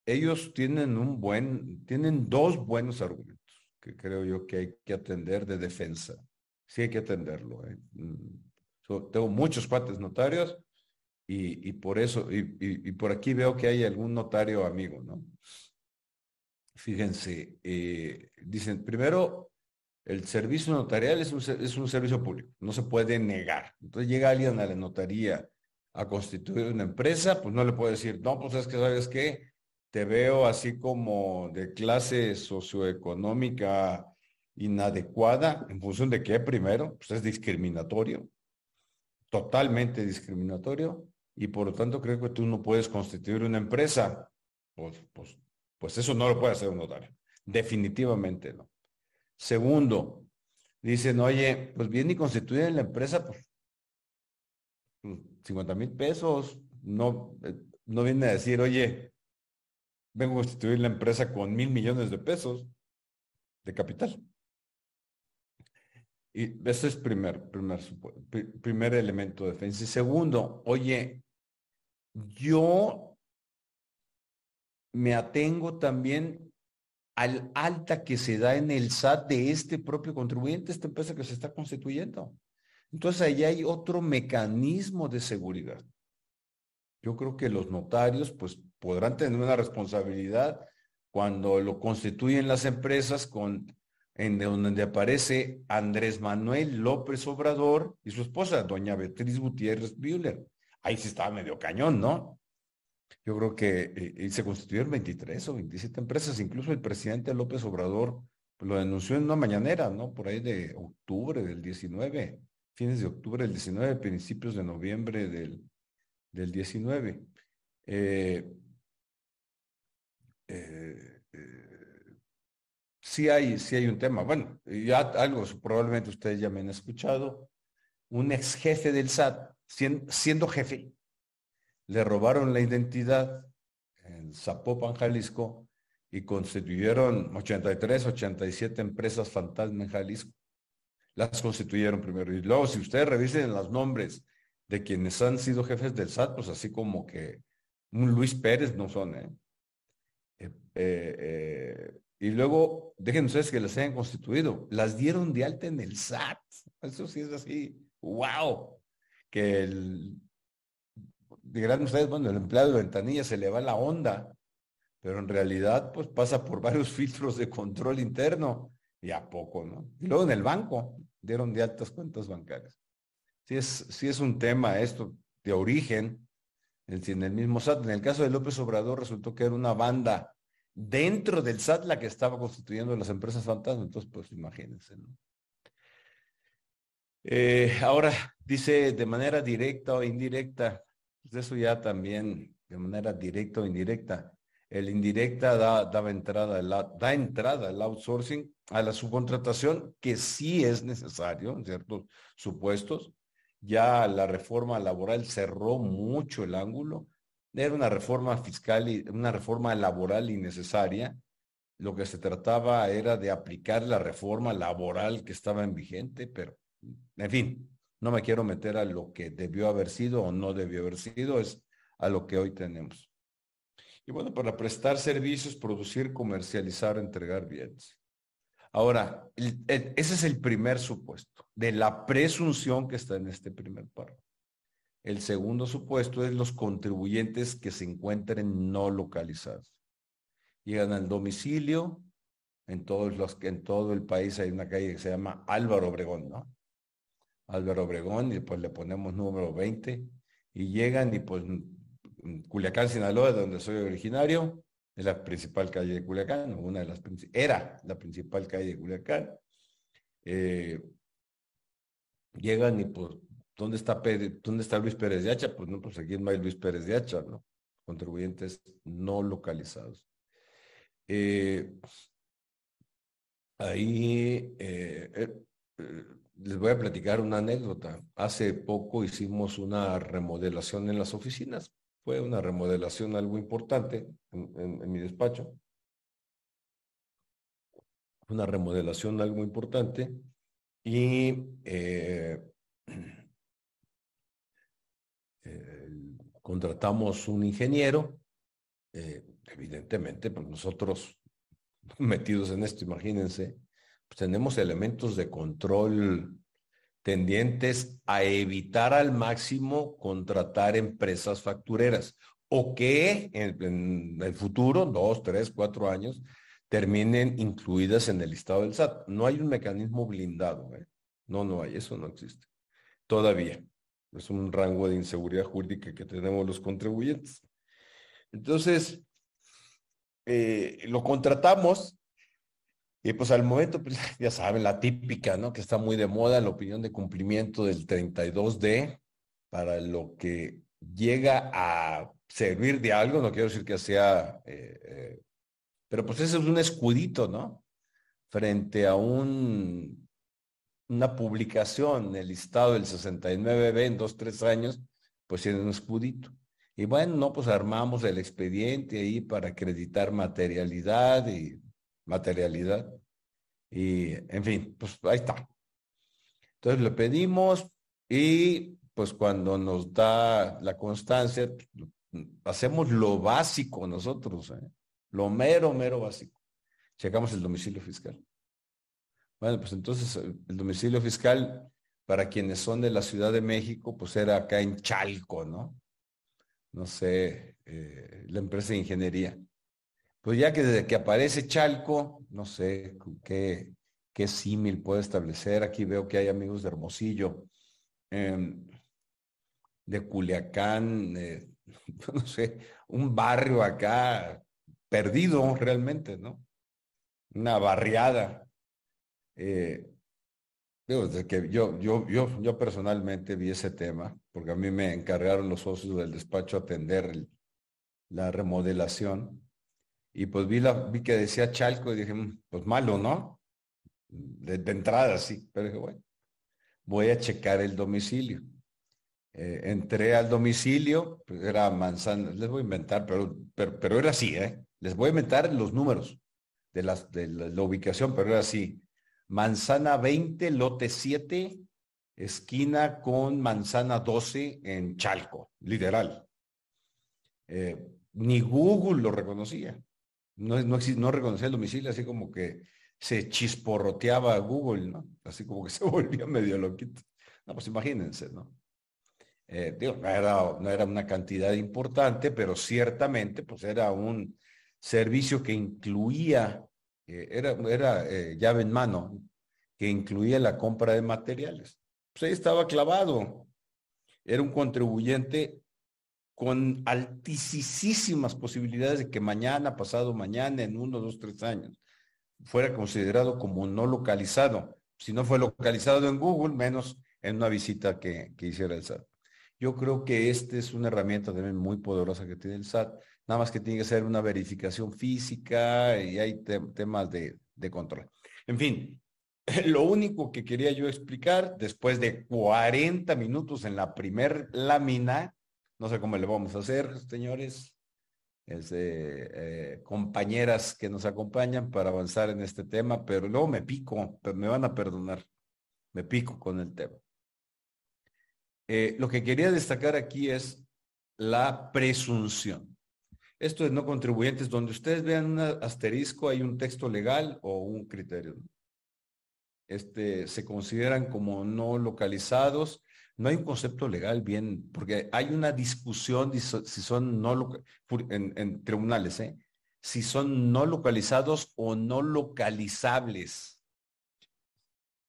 ellos tienen un buen, tienen dos buenos argumentos que creo yo que hay que atender de defensa. Sí hay que atenderlo. ¿eh? Mm, tengo muchos cuates notarios y, por eso, y, por aquí veo que hay algún notario amigo, ¿no? Fíjense, eh, dicen, primero, el servicio notarial es un, es un servicio público, no se puede negar. Entonces llega alguien a la notaría a constituir una empresa, pues no le puede decir, no, pues es que sabes qué, te veo así como de clase socioeconómica inadecuada, en función de qué primero, pues es discriminatorio, totalmente discriminatorio, y por lo tanto creo que tú no puedes constituir una empresa. Pues, pues, pues eso no lo puede hacer un notario, definitivamente no. Segundo, dicen, oye, pues bien y constituir la empresa, pues 50 mil pesos, no, eh, no viene a decir, oye, vengo a constituir la empresa con mil millones de pesos de capital. Y ese es primer, primer, primer elemento de defensa. Y segundo, oye, yo me atengo también al alta que se da en el SAT de este propio contribuyente, esta empresa que se está constituyendo. Entonces ahí hay otro mecanismo de seguridad. Yo creo que los notarios pues podrán tener una responsabilidad cuando lo constituyen las empresas con en donde aparece Andrés Manuel López Obrador y su esposa, doña Beatriz Gutiérrez Bühler. Ahí sí estaba medio cañón, ¿no? Yo creo que eh, se constituyeron 23 o 27 empresas, incluso el presidente López Obrador lo denunció en una mañanera, ¿no? Por ahí de octubre del 19, fines de octubre del 19, principios de noviembre del, del 19. Eh, eh, sí, hay, sí hay un tema. Bueno, ya algo, probablemente ustedes ya me han escuchado. Un ex jefe del SAT, siendo jefe, le robaron la identidad en Zapopan, Jalisco, y constituyeron 83, 87 empresas fantasma en Jalisco. Las constituyeron primero. Y luego, si ustedes revisen los nombres de quienes han sido jefes del SAT, pues así como que un Luis Pérez no son, ¿eh? eh, eh, eh y luego, déjenme ustedes que las hayan constituido. Las dieron de alta en el SAT. Eso sí es así. ¡Wow! Que el dirán ustedes, bueno, el empleado de ventanilla se le va la onda, pero en realidad pues pasa por varios filtros de control interno y a poco, ¿no? Y luego en el banco dieron de altas cuentas bancarias. Sí es, sí es un tema esto de origen, en el mismo SAT. En el caso de López Obrador resultó que era una banda dentro del SAT la que estaba constituyendo las empresas fantasmas. Entonces, pues imagínense, ¿no? Eh, ahora dice de manera directa o indirecta, pues eso ya también de manera directa o indirecta. El indirecta da, da, entrada, da entrada al outsourcing, a la subcontratación, que sí es necesario en ciertos supuestos. Ya la reforma laboral cerró mucho el ángulo. Era una reforma fiscal y una reforma laboral innecesaria. Lo que se trataba era de aplicar la reforma laboral que estaba en vigente, pero en fin, no me quiero meter a lo que debió haber sido o no debió haber sido, es a lo que hoy tenemos. Y bueno, para prestar servicios, producir, comercializar, entregar bienes. Ahora, ese es el primer supuesto de la presunción que está en este primer párrafo. El segundo supuesto es los contribuyentes que se encuentren no localizados. Llegan al domicilio, en todos los en todo el país hay una calle que se llama Álvaro Obregón, ¿no? Álvaro Obregón y pues le ponemos número 20 y llegan y pues Culiacán, Sinaloa, de donde soy originario, es la principal calle de Culiacán, una de las era la principal calle de Culiacán. Eh, llegan y pues, ¿dónde está, ¿dónde está Luis Pérez de Hacha? Pues no, pues aquí no hay Luis Pérez de Hacha, ¿no? Contribuyentes no localizados. Eh, ahí eh, les voy a platicar una anécdota. Hace poco hicimos una remodelación en las oficinas. Fue una remodelación algo importante en, mi despacho. Una remodelación algo importante. Y eh, contratamos un ingeniero. Eh, evidentemente, pues nosotros metidos en esto, imagínense, pues, tenemos elementos de control tendientes a evitar al máximo contratar empresas factureras o que en, el futuro, dos, tres, cuatro años, terminen incluidas en el listado del SAT. No hay un mecanismo blindado. ¿eh? No, no hay, eso no existe. Todavía. Es un rango de inseguridad jurídica que tenemos los contribuyentes. Entonces, eh, lo contratamos y pues al momento, pues, ya saben, la típica, ¿no? Que está muy de moda, la opinión de cumplimiento del 32D, para lo que llega a servir de algo, no quiero decir que sea, eh, eh, pero pues ese es un escudito, ¿no? Frente a un, una publicación el listado del 69B en dos, tres años, pues tiene un escudito. Y bueno, no, pues armamos el expediente ahí para acreditar materialidad y materialidad. Y, en fin, pues ahí está. Entonces le pedimos y pues cuando nos da la constancia, hacemos lo básico nosotros, ¿eh? lo mero, mero básico. checamos el domicilio fiscal. Bueno, pues entonces el domicilio fiscal para quienes son de la Ciudad de México, pues era acá en Chalco, ¿no? No sé, eh, la empresa de ingeniería. Pues ya que desde que aparece Chalco, no sé qué, qué símil puede establecer. Aquí veo que hay amigos de Hermosillo, em, de Culiacán, no sé, un barrio acá perdido realmente, ¿no? Una barriada. Eh, que yo, yo, yo, yo personalmente vi ese tema, porque a mí me encargaron los socios del despacho atender la remodelación, y pues vi, la, vi que decía Chalco y dije, mm, pues malo, ¿no? De, entrada, sí, pero dije, bueno, voy a checar el domicilio. Eh, entré al domicilio, pues era manzana, les voy a inventar, pero, pero, era así, ¿eh? Les voy a inventar los números de, las, de la ubicación, pero era así manzana 20, lote 7, esquina con manzana 12 en Chalco, literal. Eh, ni Google lo reconocía. No, no, no reconocía el domicilio, así como que se chisporroteaba Google, ¿no? Así como que se volvía medio loquito. No, pues imagínense, ¿no? Eh, no era, no era una cantidad importante, pero ciertamente pues era un servicio que incluía eh, era, era eh, llave en mano, que incluía la compra de materiales. Pues ahí estaba clavado. Era un contribuyente con altísimas posibilidades de que mañana, pasado mañana, en uno, dos, tres años, fuera considerado como no localizado. Si no fue localizado en Google, menos en una visita que, que hiciera el SAT. Yo creo que esta es una herramienta también muy poderosa que tiene el SAT nada más que tiene que ser una verificación física y hay temas de, de control. En fin, lo único que quería yo explicar, después de 40 minutos en la primer lámina, no sé cómo le vamos a hacer, señores, eh, compañeras que nos acompañan para avanzar en este tema, pero luego me pico, me van a perdonar, me pico con el tema. Eh, lo que quería destacar aquí es la presunción. Esto es no contribuyentes, donde ustedes vean un asterisco, hay un texto legal o un criterio. Este, se consideran como no localizados. No hay un concepto legal bien, porque hay una discusión si son no en, en tribunales, ¿eh? si son no localizados o no localizables.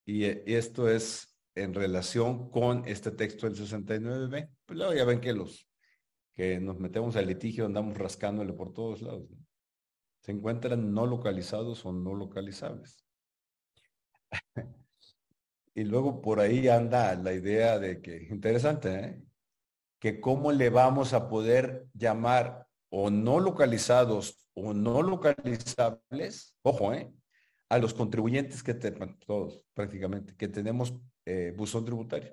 Y, y esto es en relación con este texto del 69B. Pues luego ya ven que los que nos metemos al litigio, andamos rascándole por todos lados. Se encuentran no localizados o no localizables. y luego por ahí anda la idea de que, interesante, ¿eh? que cómo le vamos a poder llamar o no localizados o no localizables, ojo, ¿eh? a los contribuyentes que tenemos, todos prácticamente, que tenemos eh, buzón tributario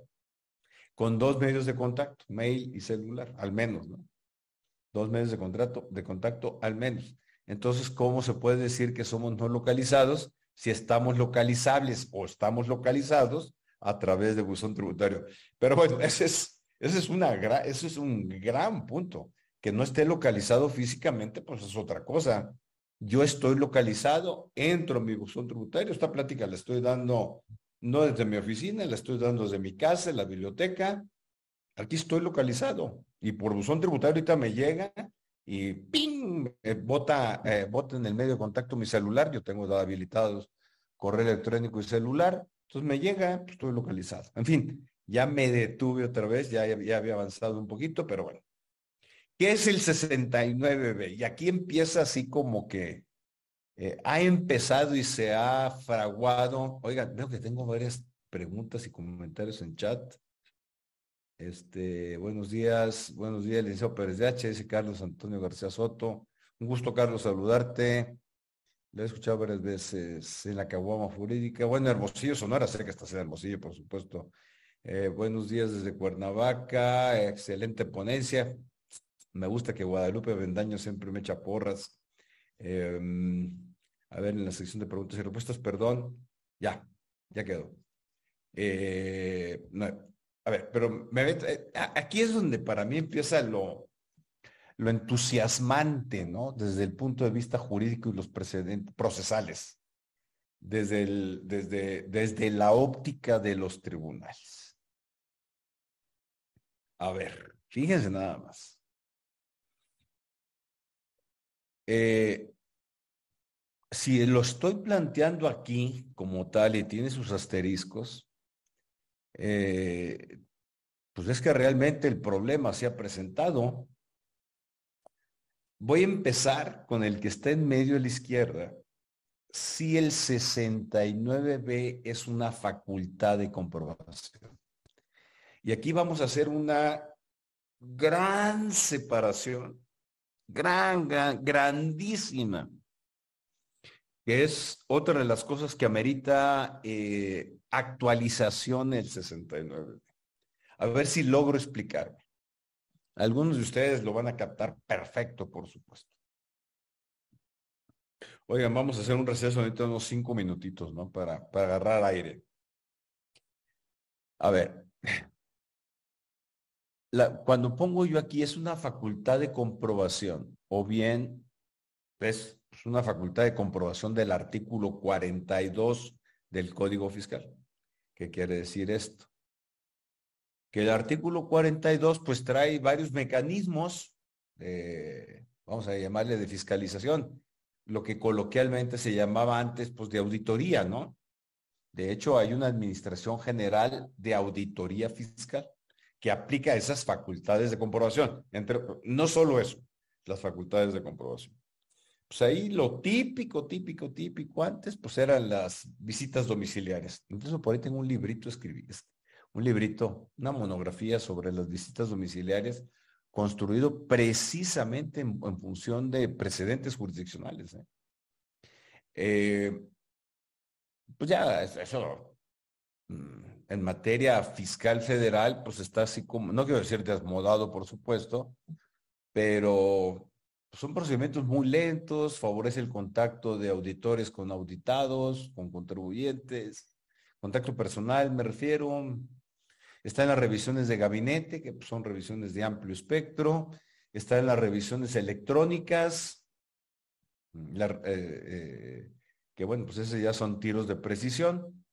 con dos medios de contacto, mail y celular, al menos, ¿no? Dos medios de, contrato, de contacto al menos. Entonces, ¿cómo se puede decir que somos no localizados si estamos localizables o estamos localizados a través de buzón tributario? Pero bueno, ese es, ese es, una, ese es un gran punto. Que no esté localizado físicamente, pues es otra cosa. Yo estoy localizado, entro en mi buzón tributario, esta plática la estoy dando no desde mi oficina, la estoy dando desde mi casa, la biblioteca. Aquí estoy localizado y por buzón tributario ahorita me llega y ¡ping! bota, eh, bota en el medio de contacto mi celular. Yo tengo habilitados correo electrónico y celular. Entonces me llega, pues, estoy localizado. En fin, ya me detuve otra vez, ya, ya había avanzado un poquito, pero bueno. ¿Qué es el 69B? Y aquí empieza así como que eh, ha empezado y se ha fraguado. Oigan, veo que tengo varias preguntas y comentarios en chat. Este, buenos días, buenos días, licenciado Pérez de H, dice Carlos Antonio García Soto. Un gusto, Carlos, saludarte. Lo he escuchado varias veces en la Caguama Jurídica. Bueno, Hermosillo, Sonora, sé que estás en Hermosillo, por supuesto. Eh, buenos días desde Cuernavaca, excelente ponencia. Me gusta que Guadalupe Vendaño siempre me echa porras. Em, a ver, en la sección de preguntas y respuestas, perdón, ya, ya quedó. Eh, a ver, pero me, eh, aquí es donde para mí empieza lo, lo entusiasmante, ¿no? Desde el punto de vista jurídico y los precedentes procesales, desde, desde, desde la óptica de los tribunales. A ver, fíjense nada más. Eh, si lo estoy planteando aquí como tal y tiene sus asteriscos, eh, pues es que realmente el problema se ha presentado. Voy a empezar con el que está en medio de la izquierda. Si el 69B es una facultad de comprobación. Y aquí vamos a hacer una gran separación, gran, gran grandísima que es otra de las cosas que amerita eh, actualización el 69. A ver si logro explicarme. Algunos de ustedes lo van a captar perfecto, por supuesto. Oigan, vamos a hacer un receso ahorita unos cinco minutitos, ¿no? Para, para agarrar aire. A ver. cuando pongo yo aquí es una facultad de comprobación o bien es es una facultad de comprobación del artículo 42 del Código Fiscal. ¿Qué quiere decir esto? Que el artículo 42 pues trae varios mecanismos, de, vamos a llamarle de fiscalización, lo que coloquialmente se llamaba antes pues de auditoría, ¿no? De hecho, hay una Administración General de Auditoría Fiscal que aplica esas facultades de comprobación. Entre, no solo eso, las facultades de comprobación. Pues ahí lo típico, típico, típico antes, pues eran las visitas domiciliarias. Incluso por ahí tengo un librito escribí, un librito, una monografía sobre las visitas domiciliarias, construido precisamente en, función de precedentes jurisdiccionales. ¿eh? Eh, pues ya, eso, mm, en materia fiscal federal, pues está así como, no quiero decir desmodado, por supuesto, pero son procedimientos muy lentos, favorece el contacto de auditores con auditados, con contribuyentes, contacto personal, me refiero. Está en las revisiones de gabinete, que son revisiones de amplio espectro. Está en las revisiones electrónicas, eh, eh, que bueno, pues esos ya son tiros de precisión,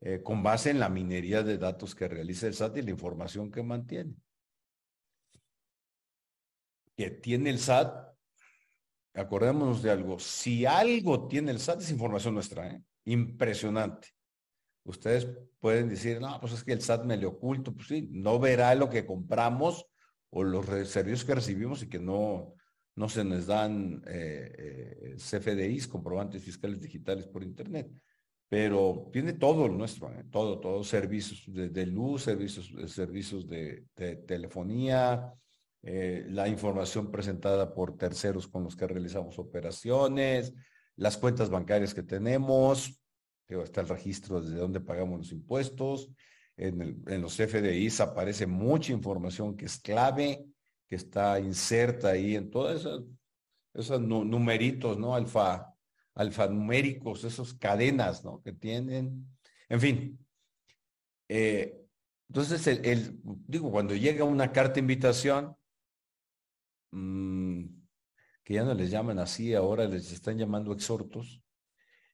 eh, con base en la minería de datos que realiza el SAT y la información que mantiene. Que tiene el SAT acordémonos de algo, si algo tiene el SAT es información nuestra, ¿eh? impresionante. Ustedes pueden decir, no, pues es que el SAT me le oculto, pues sí, no verá lo que compramos o los servicios que recibimos y que no, no se nos dan eh, eh, CFDIs, comprobantes fiscales digitales por Internet. Pero tiene todo lo nuestro, todo, todos servicios de, luz, servicios, servicios de, de telefonía, eh, la información presentada por terceros con los que realizamos operaciones, las cuentas bancarias que tenemos, está el registro desde donde pagamos los impuestos, en, los FDIs aparece mucha información que es clave, que está inserta ahí en todas esas, esos numeritos, ¿no? Alfa, alfanuméricos, esas cadenas, ¿no? Que tienen. En fin. Eh, entonces, el, digo, cuando llega una carta de invitación, Mm, que ya no les llaman así, ahora les están llamando exhortos,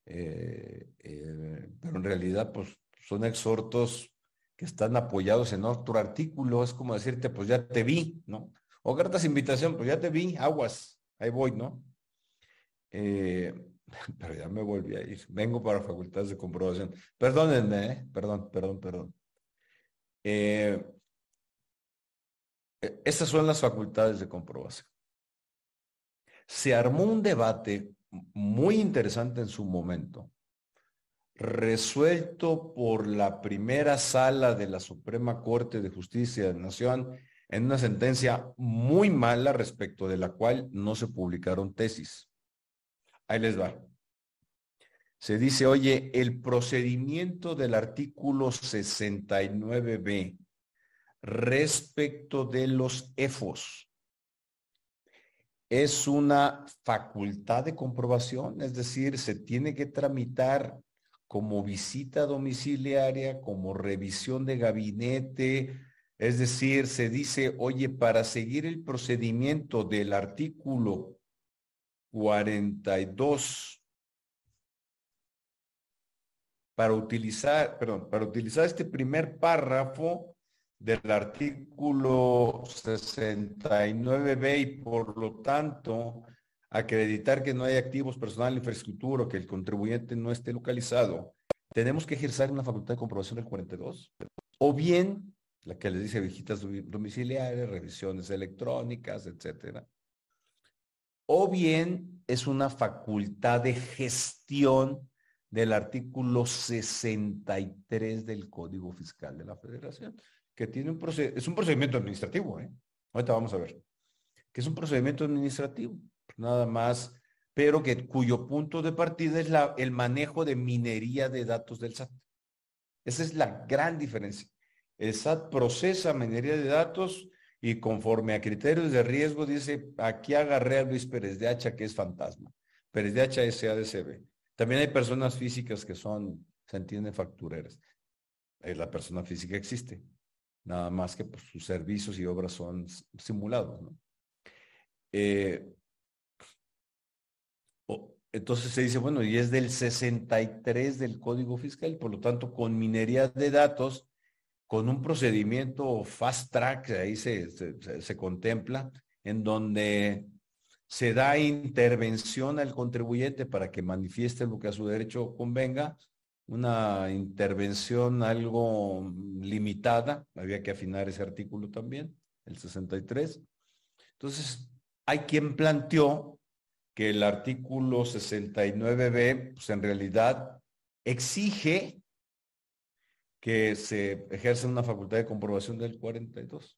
eh, eh, pero en realidad pues son exhortos que están apoyados en otro artículo, es como decirte, pues ya te vi, ¿no? O cartas invitación, pues ya te vi, aguas, ahí voy, ¿no? Eh, pero ya me volví a ir, vengo para facultades de comprobación. Perdónenme, perdón, perdón, perdón. Estas son las facultades de comprobación. Se armó un debate muy interesante en su momento, resuelto por la primera sala de la Suprema Corte de Justicia de la Nación en una sentencia muy mala respecto de la cual no se publicaron tesis. Ahí les va. Se dice, oye, el procedimiento del artículo 69b respecto de los EFOS. Es una facultad de comprobación, es decir, se tiene que tramitar como visita domiciliaria, como revisión de gabinete, Es decir, se dice, oye, para seguir el procedimiento del artículo 42, para utilizar, perdón, para utilizar este primer párrafo del artículo 69b y por lo tanto acreditar que no hay activos personal, infraestructura o que el contribuyente no esté localizado, tenemos que ejercer una facultad de comprobación del 42. O bien la que les dice visitas domiciliarias, revisiones electrónicas, etcétera. O bien es una facultad de gestión del artículo 63 del Código Fiscal de la Federación, que tiene un es un procedimiento administrativo, ¿eh? Ahorita vamos a ver. Que es un procedimiento administrativo, nada más, pero que cuyo punto de partida es la, el manejo de minería de datos del SAT. Esa es la gran diferencia. El SAT procesa minería de datos y conforme a criterios de riesgo dice, aquí agarré a Luis Pérez de Hacha, que es fantasma. Pérez de Hacha SADCB. También hay personas físicas que son, se entienden, factureras. Eh, la persona física existe. Nada más que pues, sus servicios y obras son simulados. Eh, entonces se dice, bueno, y es del 63 del Código Fiscal, por lo tanto, con minería de datos con un procedimiento fast track, ahí se, se, contempla, en donde se da intervención al contribuyente para que manifieste lo que a su derecho convenga, una intervención algo limitada, había que afinar ese artículo también, el 63. Entonces, hay quien planteó que el artículo 69b, pues en realidad exige que se ejerce una facultad de comprobación del 42.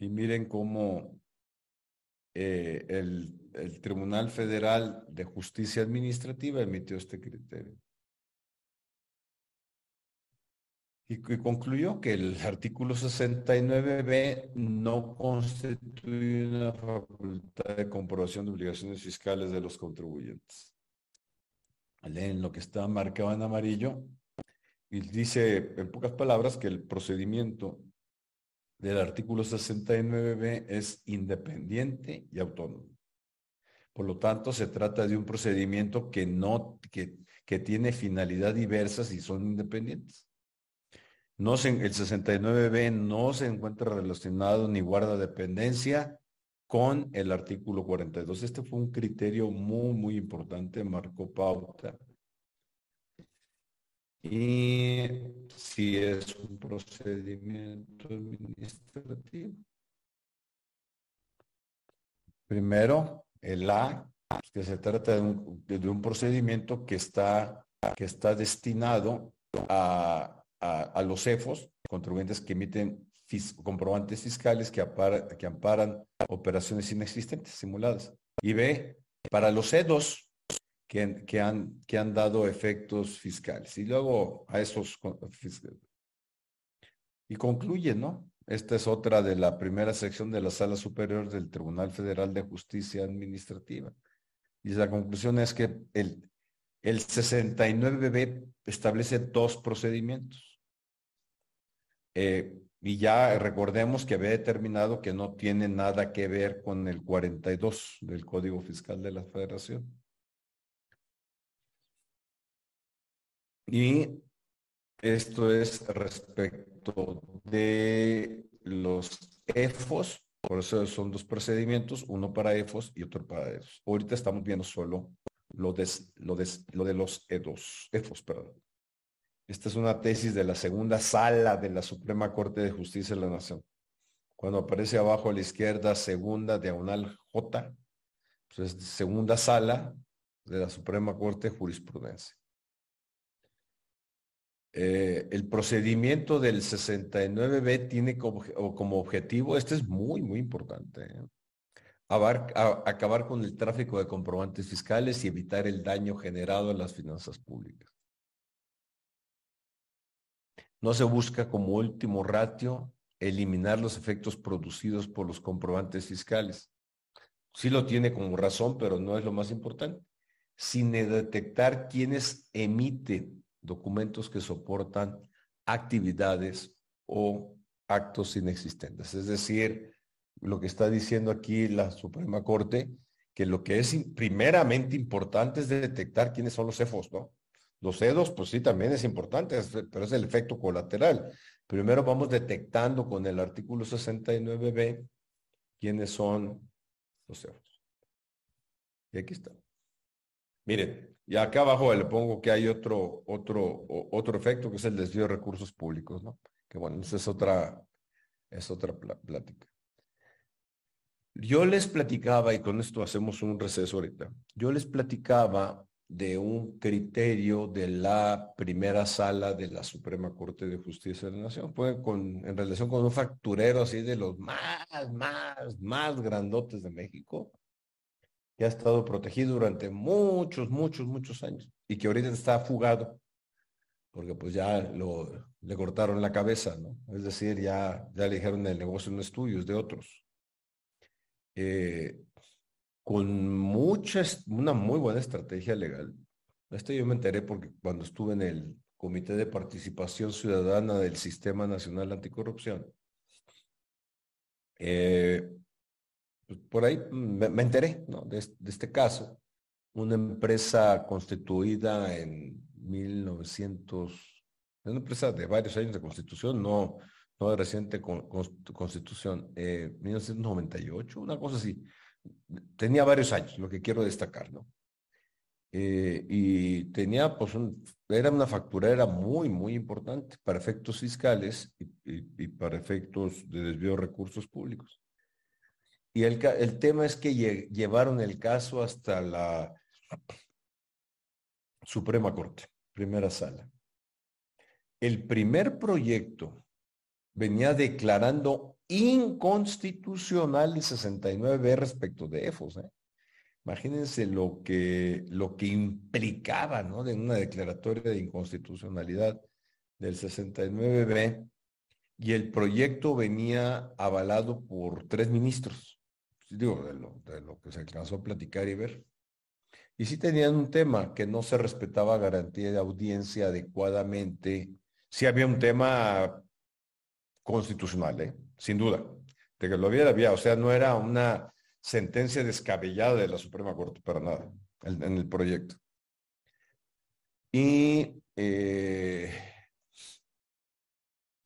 Y miren cómo eh, el, Tribunal Federal de Justicia Administrativa emitió este criterio. Y, concluyó que el artículo 69b no constituye una facultad de comprobación de obligaciones fiscales de los contribuyentes leen lo que está marcado en amarillo y dice en pocas palabras que el procedimiento del artículo 69b es independiente y autónomo. Por lo tanto, se trata de un procedimiento que no, que, que tiene finalidad diversas y son independientes. No se, el 69b no se encuentra relacionado ni guarda dependencia con el artículo 42. Este fue un criterio muy, muy importante, marcó pauta. Y si es un procedimiento administrativo. Primero, el A, que se trata de un, procedimiento que está, que está destinado a, a, los CEFOS, contribuyentes que emiten comprobantes fiscales que, amparan operaciones inexistentes, simuladas. Y B, para los EDOS que, que, han, que han dado efectos fiscales. Y luego a esos... Y concluye, ¿no? Esta es otra de la primera sección de la Sala Superior del Tribunal Federal de Justicia Administrativa. Y la conclusión es que el, el 69B establece dos procedimientos. Eh, y ya recordemos que había determinado que no tiene nada que ver con el 42 del Código Fiscal de la Federación. Y esto es respecto de los EFOS, por eso son dos procedimientos, uno para EFOS y otro para EFOS. Ahorita estamos viendo solo lo de, lo de, lo de los E2, EFOS, perdón. Esta es una tesis de la segunda sala de la Suprema Corte de Justicia de la Nación. Cuando aparece abajo a la izquierda, segunda diagonal J, pues es segunda sala de la Suprema Corte de Jurisprudencia. Eh, el procedimiento del 69B tiene como, objetivo, este es muy, muy importante, ¿eh? acabar con el tráfico de comprobantes fiscales y evitar el daño generado en las finanzas públicas. No se busca como último ratio eliminar los efectos producidos por los comprobantes fiscales. Sí lo tiene como razón, pero no es lo más importante. Sin detectar quiénes emiten documentos que soportan actividades o actos inexistentes. Es decir, lo que está diciendo aquí la Suprema Corte, que lo que es primeramente importante es detectar quiénes son los CEFOS, ¿no? Los EDOS, pues sí, también es importante, pero es el efecto colateral. Primero vamos detectando con el artículo 69b quiénes son los CEFOS. Y aquí está. Miren, y acá abajo le pongo que hay otro, otro, otro efecto que es el desvío de recursos públicos, ¿no? Que bueno, esa es otra, es otra plática. Yo les platicaba, y con esto hacemos un receso ahorita, yo les platicaba de un criterio de la primera sala de la Suprema Corte de Justicia de la Nación. Fue con, en relación con un facturero así de los más, más, más grandotes de México, que ha estado protegido durante muchos, muchos, muchos años y que ahorita está fugado, porque pues ya lo, le cortaron la cabeza, ¿no? Es decir, ya, ya le dijeron el negocio no es tuyo, es de otros. Eh, con mucha, una muy buena estrategia legal. Esto yo me enteré porque cuando estuve en el Comité de Participación Ciudadana del Sistema Nacional Anticorrupción, eh, pues, por ahí me, enteré de, este caso. Una empresa constituida en 1900, una empresa de varios años de constitución, no, no de reciente constitución, eh, 1998, una cosa así tenía varios años, lo que quiero destacar, ¿no? Eh, y tenía, pues, un, era una facturera muy, muy importante para efectos fiscales y, para efectos de desvío de recursos públicos. Y el, tema es que llevaron el caso hasta la Suprema Corte, primera sala. El primer proyecto venía declarando inconstitucional el 69B respecto de EFOS. ¿eh? Imagínense lo que, lo que implicaba ¿no? una declaratoria de inconstitucionalidad del 69B y el proyecto venía avalado por tres ministros, digo, de lo, de lo que se alcanzó a platicar y ver. Y sí tenían un tema que no se respetaba garantía de audiencia adecuadamente. Sí había un tema constitucional, ¿eh? sin duda, de que lo había, había, o sea, no era una sentencia descabellada de la Suprema Corte, para nada, en, el proyecto. Y eh,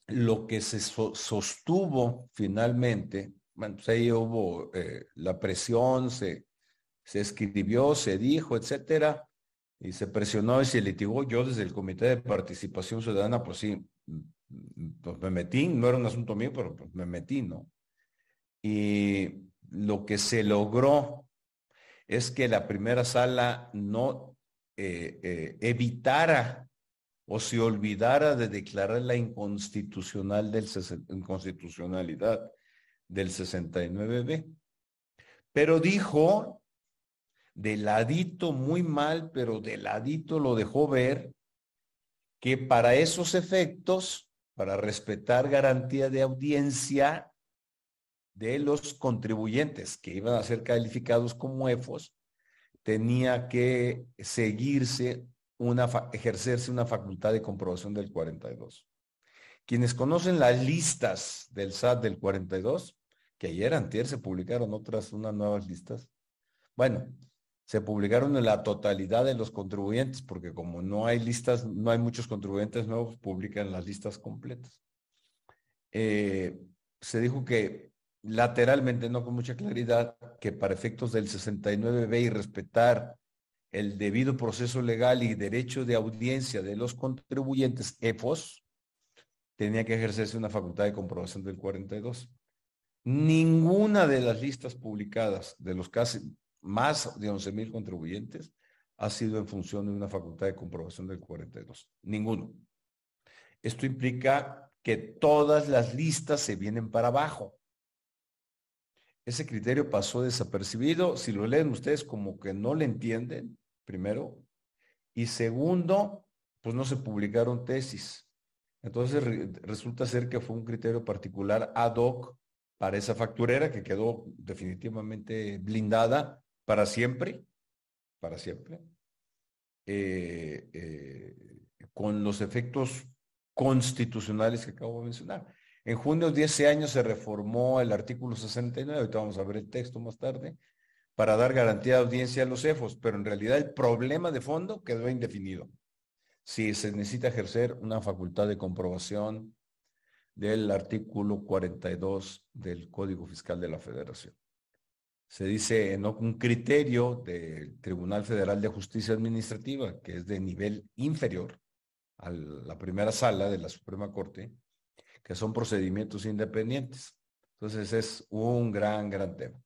lo que se sostuvo finalmente, bueno, pues ahí hubo eh, la presión, se, se escribió, se dijo, etcétera, y se presionó y se litigó. Yo desde el Comité de Participación Ciudadana, pues sí, pues me metí, no era un asunto mío, pero pues me metí, ¿no? Y lo que se logró es que la primera sala no eh, eh, evitara o se olvidara de declarar la inconstitucional del, inconstitucionalidad del 69B. Pero dijo, de ladito muy mal, pero de ladito lo dejó ver, que para esos efectos para respetar garantía de audiencia de los contribuyentes que iban a ser calificados como EFOS, tenía que seguirse una, ejercerse una facultad de comprobación del 42. Quienes conocen las listas del SAT del 42, ayer antier se publicaron otras, unas nuevas listas. Bueno, se publicaron en la totalidad de los contribuyentes, porque como no hay listas, no hay muchos contribuyentes nuevos, publican las listas completas. Eh, se dijo que lateralmente, no con mucha claridad, que para efectos del 69B y respetar el debido proceso legal y derecho de audiencia de los contribuyentes EFOS, tenía que ejercerse una facultad de comprobación del 42. Ninguna de las listas publicadas de los casi más de 11 mil contribuyentes ha sido en función de una facultad de comprobación del 42. Ninguno. Esto implica que todas las listas se vienen para abajo. Ese criterio pasó desapercibido. Si lo leen ustedes como que no le entienden, primero. Y segundo, pues no se publicaron tesis. Entonces resulta ser que fue un criterio particular ad hoc para esa facturera que quedó definitivamente blindada para siempre, para siempre, eh, eh, con los efectos constitucionales que acabo de mencionar. En junio de ese año se reformó el artículo 69, ahorita vamos a ver el texto más tarde, para dar garantía de audiencia a los EFOS, pero en realidad el problema de fondo quedó indefinido. Si se necesita ejercer una facultad de comprobación del artículo 42 del Código Fiscal de la Federación. Se dice en un criterio del Tribunal Federal de Justicia Administrativa, que es de nivel inferior a la primera sala de la Suprema Corte, que son procedimientos independientes. Entonces es un gran, gran tema.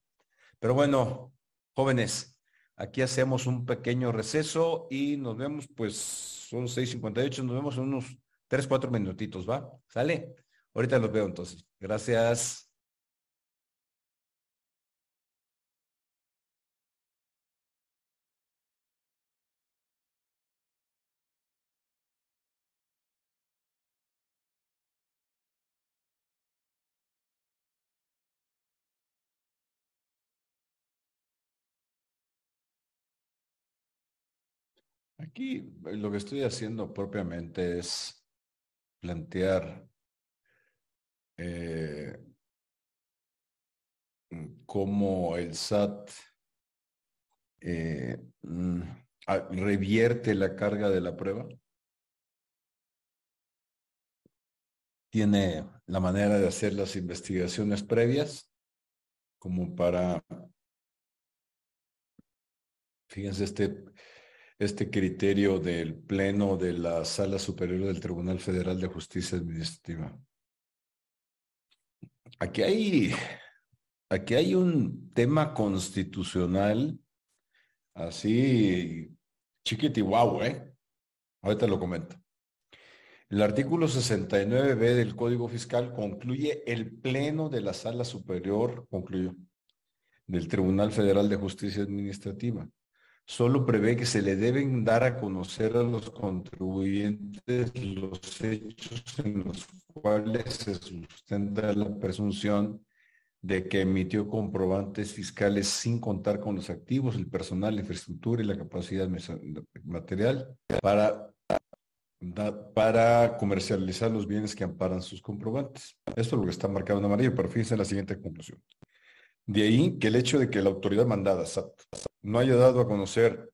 Pero bueno, jóvenes, aquí hacemos un pequeño receso y nos vemos, pues son 6.58, nos vemos en unos 3, 4 minutitos, ¿va? ¿Sale? Ahorita los veo entonces. Gracias. Aquí lo que estoy haciendo propiamente es plantear eh, cómo el SAT eh, mm, revierte la carga de la prueba. Tiene la manera de hacer las investigaciones previas como para, fíjense, este este criterio del Pleno de la Sala Superior del Tribunal Federal de Justicia Administrativa. Aquí hay, aquí hay un tema constitucional así chiquitiguau, ¿eh? Ahorita lo comento. El artículo 69b del Código Fiscal concluye el Pleno de la Sala Superior, concluyó, del Tribunal Federal de Justicia Administrativa solo prevé que se le deben dar a conocer a los contribuyentes los hechos en los cuales se sustenta la presunción de que emitió comprobantes fiscales sin contar con los activos, el personal, la infraestructura y la capacidad material para, comercializar los bienes que amparan sus comprobantes. Esto es lo que está marcado en amarillo, pero fíjense en la siguiente conclusión. De ahí que el hecho de que la autoridad mandada no haya dado a conocer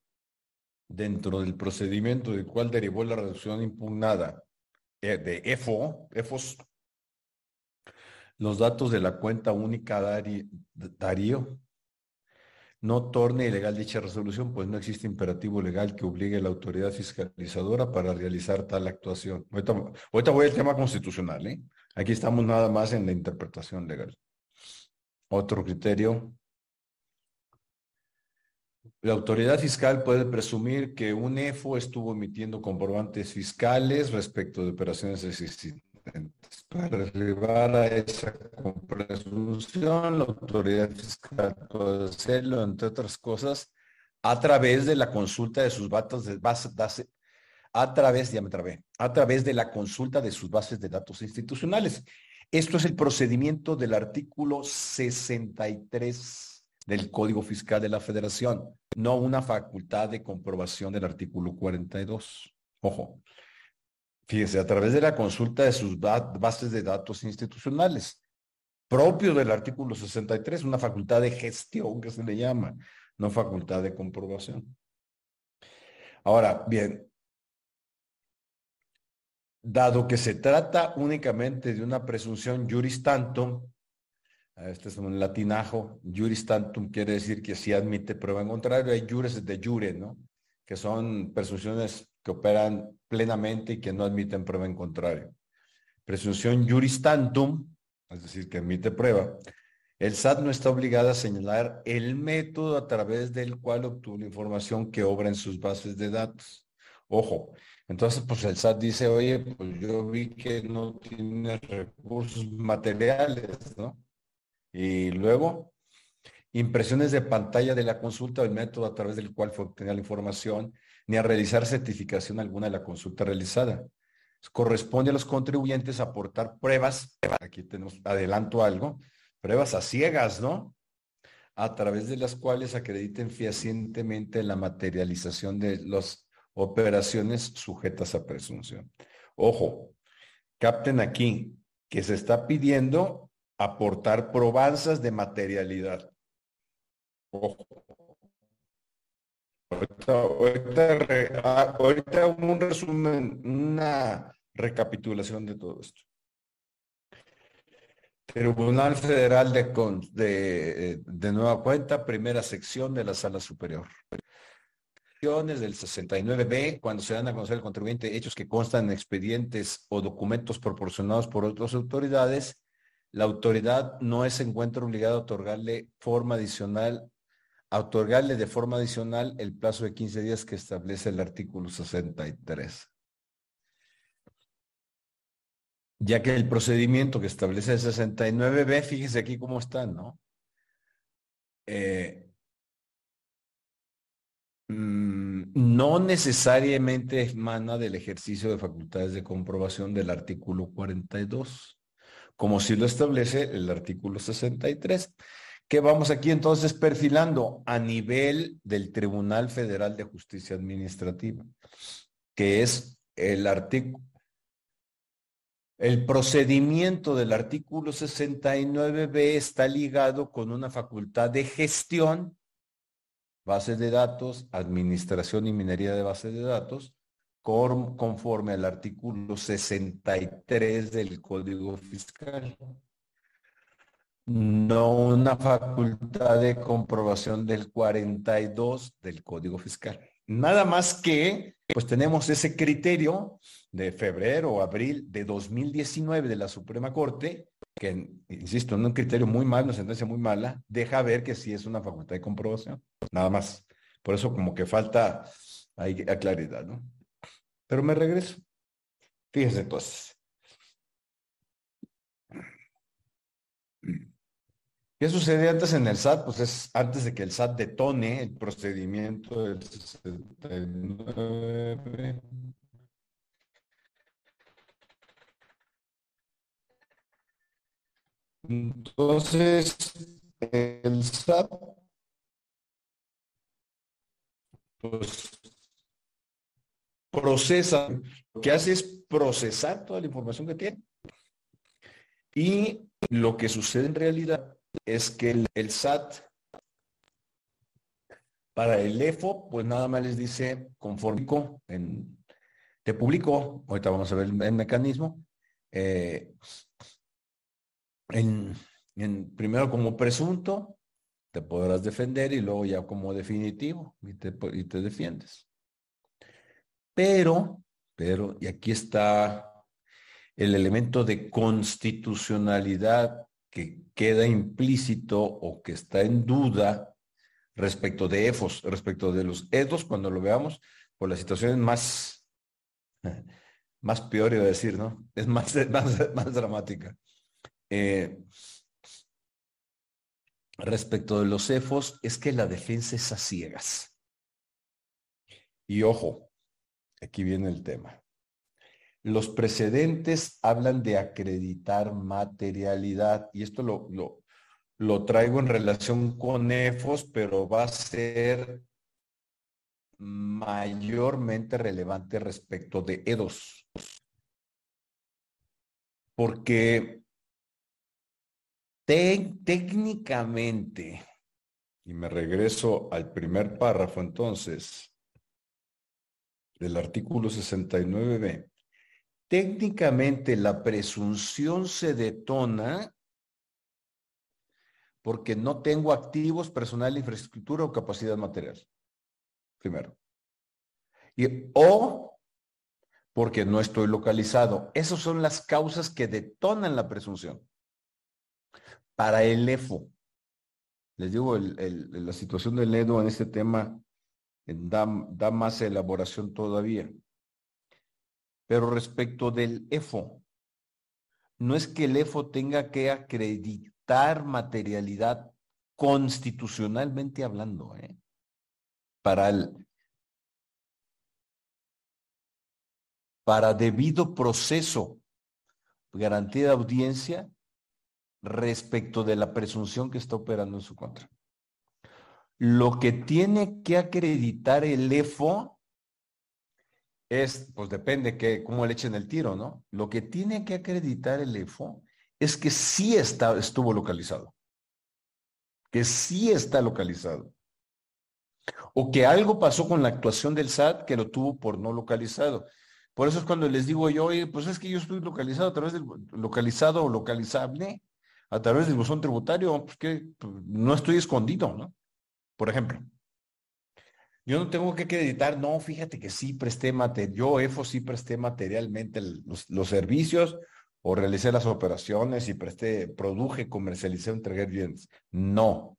dentro del procedimiento del cual derivó la reducción impugnada eh, de EFO, EFOS, los datos de la cuenta única Darío, no torne ilegal dicha resolución, pues no existe imperativo legal que obligue a la autoridad fiscalizadora para realizar tal actuación. Ahorita, voy al tema constitucional, ¿eh? Aquí estamos nada más en la interpretación legal. Otro criterio. La autoridad fiscal puede presumir que un EFO estuvo emitiendo comprobantes fiscales respecto de operaciones existentes. Para arribar a esa presunción, la autoridad fiscal puede hacerlo, entre otras cosas, a través de la consulta de sus datos de base, a través, ya me trabé, a través de la consulta de sus bases de datos institucionales. Esto es el procedimiento del artículo 63 del Código Fiscal de la Federación, no una facultad de comprobación del artículo 42. Ojo, fíjese, a través de la consulta de sus bases de datos institucionales, propio del artículo 63, una facultad de gestión que se le llama, no facultad de comprobación. Ahora, bien, dado que se trata únicamente de una presunción juris tantum, este es un latinajo, juris tantum quiere decir que si admite prueba en contrario, hay jures de jure, ¿no? Que son presunciones que operan plenamente y que no admiten prueba en contrario. Presunción juris tantum, es decir, que admite prueba. El SAT no está obligado a señalar el método a través del cual obtuvo la información que obra en sus bases de datos. Ojo, entonces, pues el SAT dice, oye, pues yo vi que no tiene recursos materiales, ¿no? Y luego, impresiones de pantalla de la consulta del método a través del cual fue obtenida la información, ni a realizar certificación alguna de la consulta realizada. Corresponde a los contribuyentes aportar pruebas, aquí tenemos, adelanto algo, pruebas a ciegas, ¿no? A través de las cuales acrediten fehacientemente la materialización de los operaciones sujetas a presunción. Ojo, capten aquí que se está pidiendo aportar probanzas de materialidad. Ojo. Ahorita, ahorita, un resumen, una recapitulación de todo esto. Tribunal Federal de, de, de, Nueva Cuenta, primera sección de la Sala Superior. Del 69B, cuando se dan a conocer al contribuyente hechos que constan en expedientes o documentos proporcionados por otras autoridades, la autoridad no es encuentra obligada a otorgarle forma adicional, a otorgarle de forma adicional el plazo de 15 días que establece el artículo 63 ya que el procedimiento que establece el 69B, fíjese aquí cómo está, ¿no? Eh, no necesariamente emana del ejercicio de facultades de comprobación del artículo 42, como si lo establece el artículo 63, que vamos aquí entonces perfilando a nivel del Tribunal Federal de Justicia Administrativa, que es el artículo el procedimiento del artículo 69b está ligado con una facultad de gestión, bases de datos, administración y minería de bases de datos, conforme al artículo 63 del Código Fiscal. No una facultad de comprobación del 42 del Código Fiscal. Nada más que, pues tenemos ese criterio de febrero o abril de 2019 de la Suprema Corte, que, insisto, en un criterio muy malo, una sentencia muy mala, deja ver que sí es una facultad de comprobación, nada más. Por eso como que falta ahí claridad, ¿no? Pero me regreso. Fíjese entonces. ¿Qué sucede antes en el SAT? Pues es antes de que el SAT detone el procedimiento del 69. Entonces, el SAT, pues, procesa, lo que hace es procesar toda la información que tiene. Y lo que sucede en realidad es que el, SAT, para el EFO, pues nada más les dice, conforme en, te publicó, ahorita vamos a ver el, mecanismo, eh, en, primero como presunto, te podrás defender y luego ya como definitivo y te, y te defiendes. Pero, pero, y aquí está el elemento de constitucionalidad que queda implícito o que está en duda respecto de EFOS, respecto de los EDOS, cuando lo veamos, por las situaciones más, más peor, iba a decir, ¿no? Es más, más, más dramática. Eh, respecto de los cefos es que la defensa es a ciegas. Y ojo, aquí viene el tema. Los precedentes hablan de acreditar materialidad y esto lo, lo, lo traigo en relación con EFOS, pero va a ser mayormente relevante respecto de EDOS. Porque técnicamente, y me regreso al primer párrafo entonces, del artículo 69b, técnicamente la presunción se detona porque no tengo activos, personal, infraestructura o capacidad material. Primero. Y, o porque no estoy localizado. Esas son las causas que detonan la presunción para el EFO. Les digo, la situación del EDO en este tema da, da más elaboración todavía. Pero respecto del EFO, no es que el EFO tenga que acreditar materialidad constitucionalmente hablando, ¿eh? para el para debido proceso, garantía de audiencia, respecto de la presunción que está operando en su contra. Lo que tiene que acreditar el EFO es, pues depende que, cómo le echen el tiro, ¿no? Lo que tiene que acreditar el EFO es que sí está, estuvo localizado, que sí está localizado. O que algo pasó con la actuación del SAT que lo tuvo por no localizado. Por eso es cuando les digo yo, oye, pues es que yo estoy localizado a través del localizado o localizable a través del buzón tributario, pues que pues, no estoy escondido, ¿no? Por ejemplo, yo no tengo que acreditar, no, fíjate que sí presté material, yo EFO sí presté materialmente los, servicios o realicé las operaciones y presté, produje, comercialicé, entregué bienes. No.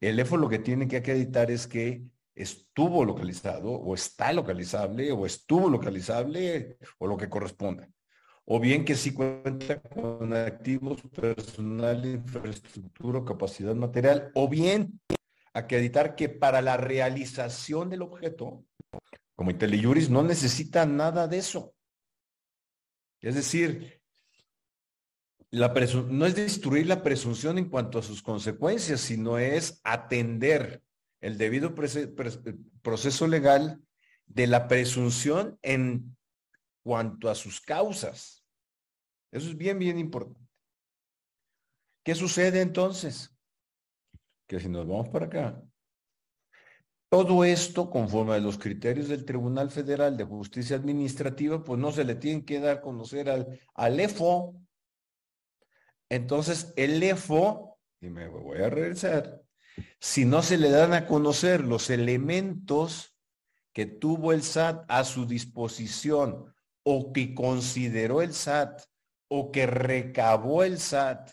El EFO lo que tiene que acreditar es que estuvo localizado o está localizable o estuvo localizable o lo que corresponda. O bien que sí cuenta con activos personal, infraestructura, capacidad material, o bien acreditar que para la realización del objeto, como IntelliJuris, no necesita nada de eso. Es decir, la no es destruir la presunción en cuanto a sus consecuencias, sino es atender el debido proceso legal de la presunción en cuanto a sus causas. Eso es bien, bien importante. ¿Qué sucede entonces? Que si nos vamos para acá, todo esto, conforme a los criterios del Tribunal Federal de Justicia Administrativa, pues no se le tiene que dar a conocer al, al EFO. Entonces, el EFO, y me voy a regresar, si no se le dan a conocer los elementos que tuvo el SAT a su disposición o que consideró el SAT o que recabó el SAT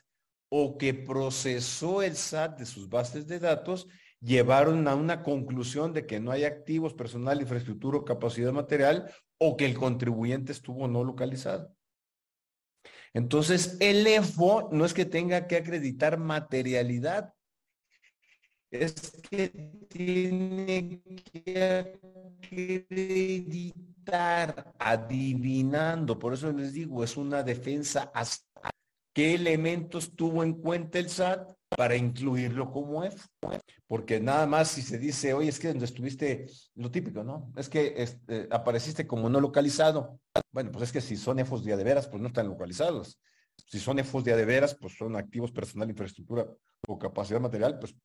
o que procesó el SAT de sus bases de datos llevaron a una conclusión de que no hay activos, personal, infraestructura o capacidad material o que el contribuyente estuvo no localizado. Entonces, el EFO no es que tenga que acreditar materialidad, es que tiene que acreditar adivinando. Por eso les digo, es una defensa ¿Qué elementos tuvo en cuenta el SAT para incluirlo como F? Porque nada más si se dice, oye, es que donde estuviste, lo típico, ¿no? Es que este, apareciste como no localizado. Bueno, pues es que si son EFOS de veras, pues no están localizados. Si son EFOS de veras, pues son activos personal, infraestructura o capacidad material, pues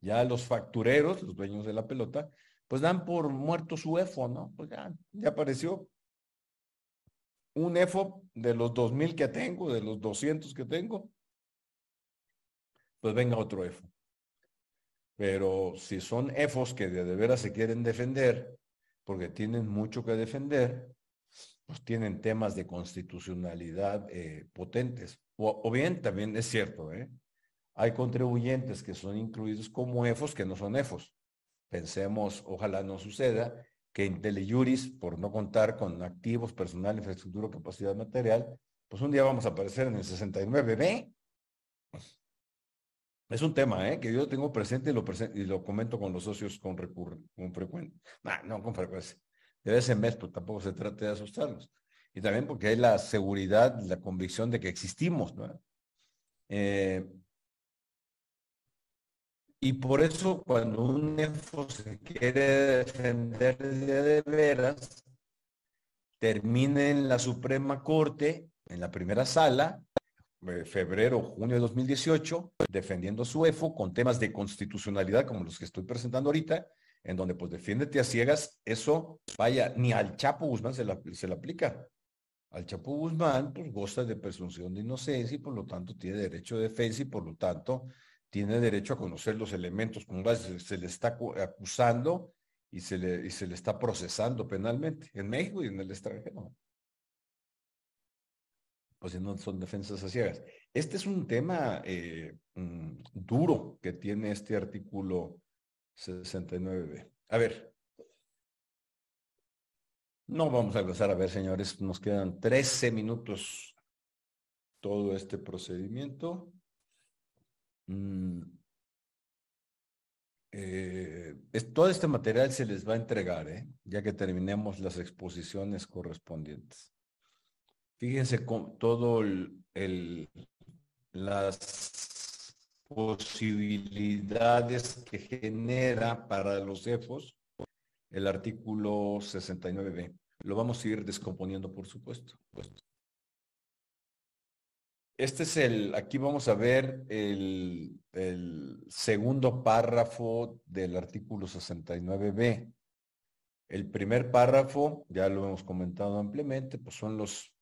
ya los factureros, los dueños de la pelota, pues dan por muerto su EFO, ¿no? Pues ya, ya apareció, un EFO de los 2000 que tengo, de los 200 que tengo, pues venga otro EFO. Pero si son EFOs que de, veras se quieren defender, porque tienen mucho que defender, pues tienen temas de constitucionalidad eh, potentes. O, bien, también es cierto, ¿eh? hay contribuyentes que son incluidos como EFOs que no son EFOs. Pensemos, ojalá no suceda, que IntelliJuris, por no contar con activos, personal, infraestructura, capacidad material, pues un día vamos a aparecer en el 69B. Es un tema ¿eh? que yo tengo presente y lo, y lo comento con los socios con, con frecuencia. no con frecuencia. De vez en mes, pues tampoco se trata de asustarlos. Y también porque hay la seguridad, la convicción de que existimos. ¿no? Eh, y por eso cuando un EFO se quiere defender de, veras, termina en la Suprema Corte, en la primera sala, eh, febrero, junio de 2018, defendiendo su EFO con temas de constitucionalidad como los que estoy presentando ahorita, en donde pues defiéndete a ciegas, eso, vaya, ni al Chapo Guzmán se, se le aplica. Al Chapo Guzmán, pues goza de presunción de inocencia y por lo tanto tiene derecho de defensa y por lo tanto tiene derecho a conocer los elementos con base se le está acusando y se le, y se le está procesando penalmente en México y en el extranjero. Pues si no son defensas a ciegas. Este es un tema eh, mm, duro que tiene este artículo 69b. A ver. No vamos a empezar a ver, señores. Nos quedan 13 minutos todo este procedimiento. Mm, eh, todo este material se les va a entregar, ¿eh? ya que terminemos las exposiciones correspondientes. Fíjense con todo el, las posibilidades que genera para los EFOS el artículo 69b. Lo vamos a ir descomponiendo, por supuesto. Este es el, aquí vamos a ver el, segundo párrafo del artículo 69b. El primer párrafo, ya lo hemos comentado ampliamente, pues son los,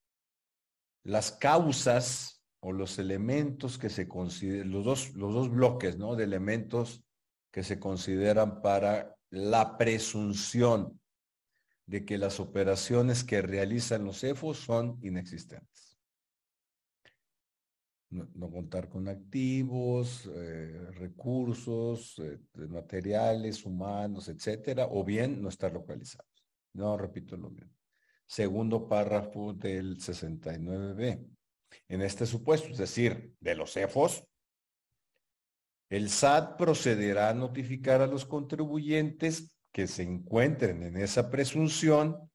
las causas o los elementos que se consideran, los dos, los dos bloques, ¿no? De elementos que se consideran para la presunción de que las operaciones que realizan los EFOS son inexistentes. No, contar con activos, eh, recursos, eh, materiales, humanos, etcétera, o bien no estar localizados. No repito lo mismo. Segundo párrafo del 69b. En este supuesto, es decir, de los EFOS, el SAT procederá a notificar a los contribuyentes que se encuentren en esa presunción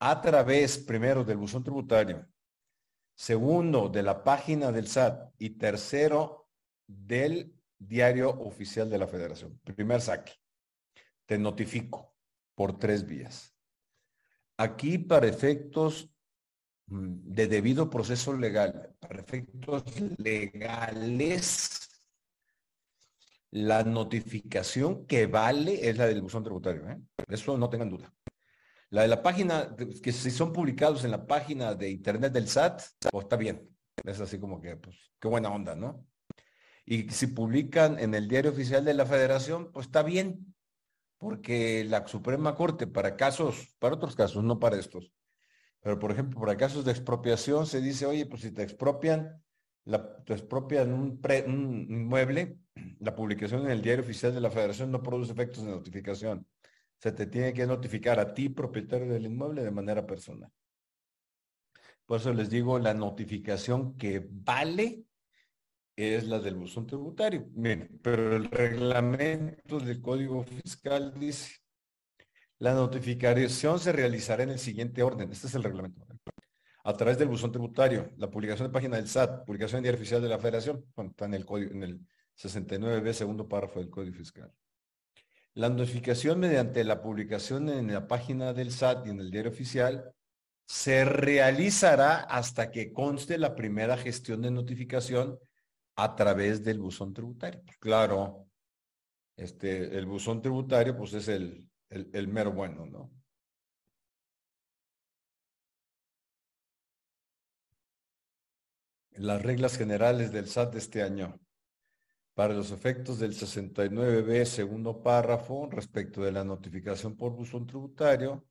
a través, primero, del buzón tributario, segundo, de la página del SAT y tercero, del diario oficial de la federación. Primer saque. Te notifico por tres vías. Aquí, para efectos mm, de debido proceso legal, para efectos legales, la notificación que vale es la del buzón tributario. ¿eh? Eso no tengan duda. La de la página, que si son publicados en la página de internet del SAT, pues está bien. Es así como que, pues, qué buena onda, ¿no? Y si publican en el diario oficial de la federación, pues está bien. Porque la Suprema Corte, para casos, para otros casos, no para estos, pero por ejemplo, para casos de expropiación, se dice, oye, pues si te expropian, te expropian un, un inmueble, la publicación en el diario oficial de la federación no produce efectos de notificación. Se te tiene que notificar a ti, propietario del inmueble, de manera personal. Por eso les digo, la notificación que vale es la del buzón tributario. Pero el reglamento del Código Fiscal dice, la notificación se realizará en el siguiente orden. Este es el reglamento. A través del buzón tributario, la publicación de página del SAT, publicación en diario oficial de la Federación, está en el código, en el 69b, segundo párrafo del Código Fiscal. La notificación mediante la publicación en la página del SAT y en el diario oficial se realizará hasta que conste la primera gestión de notificación a través del buzón tributario. Pues claro, este, el buzón tributario pues es el, el, mero bueno, ¿no? Las reglas generales del SAT de este año para los efectos del 69b, segundo párrafo, respecto de la notificación por buzón tributario,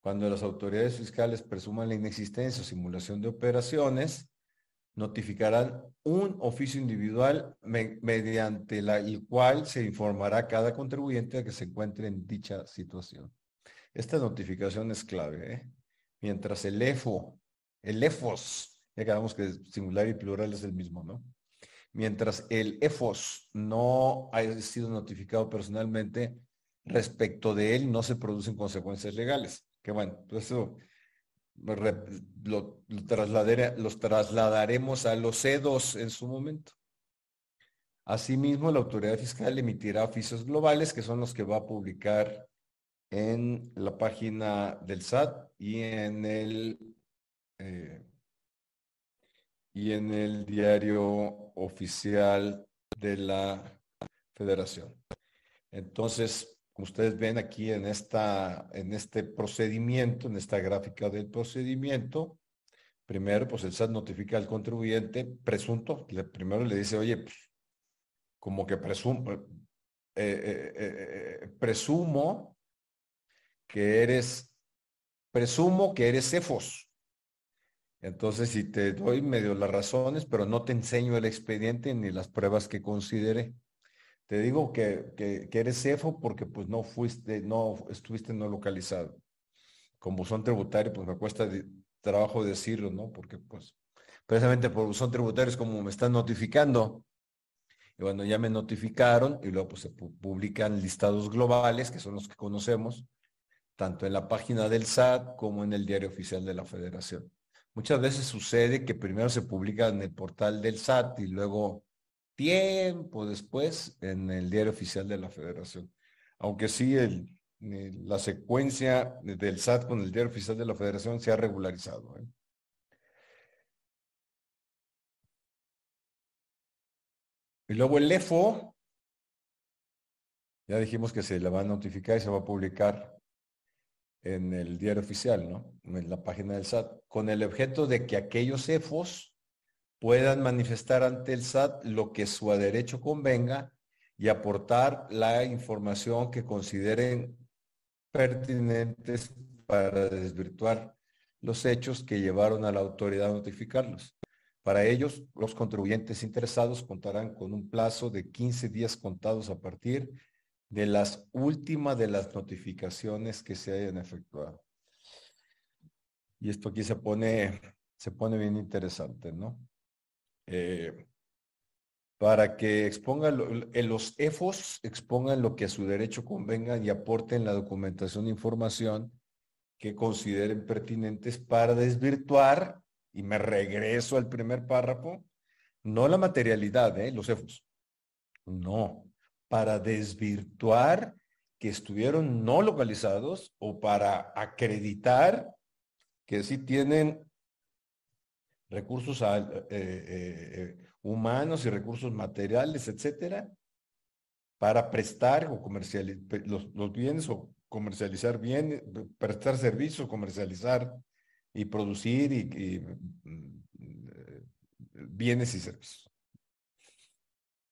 cuando las autoridades fiscales presuman la inexistencia o simulación de operaciones, notificarán un oficio individual mediante el cual se informará a cada contribuyente que se encuentre en dicha situación. Esta notificación es clave. ¿eh? Mientras el EFO, el EFOS, ya acabamos que singular y plural es el mismo, ¿no? Mientras el EFOS no haya sido notificado personalmente, respecto de él no se producen consecuencias legales. Que bueno, pues eso lo, los trasladaremos a los CEDOS en su momento. Asimismo, la autoridad fiscal emitirá oficios globales, que son los que va a publicar en la página del SAT y en el eh, y en el diario oficial de la federación. Entonces, como ustedes ven aquí en, esta, en este procedimiento, en esta gráfica del procedimiento, primero, pues el SAT notifica al contribuyente presunto, primero le dice, oye, pues, como que presumo, eh, eh, eh, presumo que eres, presumo que eres CEFOS. Entonces, si te doy medio las razones, pero no te enseño el expediente ni las pruebas que considere. Te digo que, que, eres CEFO porque pues no fuiste, no estuviste no localizado. Como son tributario, pues me cuesta trabajo decirlo, ¿no? Porque pues precisamente por son tributarios como me están notificando. Y bueno, ya me notificaron y luego pues se publican listados globales, que son los que conocemos, tanto en la página del SAT como en el diario oficial de la Federación. Muchas veces sucede que primero se publica en el portal del SAT y luego tiempo después en el diario oficial de la federación. Aunque sí, el, la secuencia del SAT con el diario oficial de la Federación se ha regularizado. ¿eh? Y luego el EFO, ya dijimos que se le va a notificar y se va a publicar en el diario oficial, ¿no? En la página del SAT, con el objeto de que aquellos EFOS puedan manifestar ante el SAT lo que su derecho convenga y aportar la información que consideren pertinentes para desvirtuar los hechos que llevaron a la autoridad a notificarlos. Para ellos, los contribuyentes interesados contarán con un plazo de 15 días contados a partir de las últimas de las notificaciones que se hayan efectuado. Y esto aquí se pone, se pone bien interesante, ¿no? Eh, para que expongan en los EFOS expongan lo que a su derecho convenga y aporten la documentación e información que consideren pertinentes para desvirtuar, y me regreso al primer párrafo, no la materialidad, ¿eh? los EFOS, no, para desvirtuar que estuvieron no localizados o para acreditar que sí tienen recursos eh, eh, humanos y recursos materiales, etcétera, para prestar o comercializar los, bienes o comercializar bienes, prestar servicios, comercializar y producir y, mm, bienes y servicios.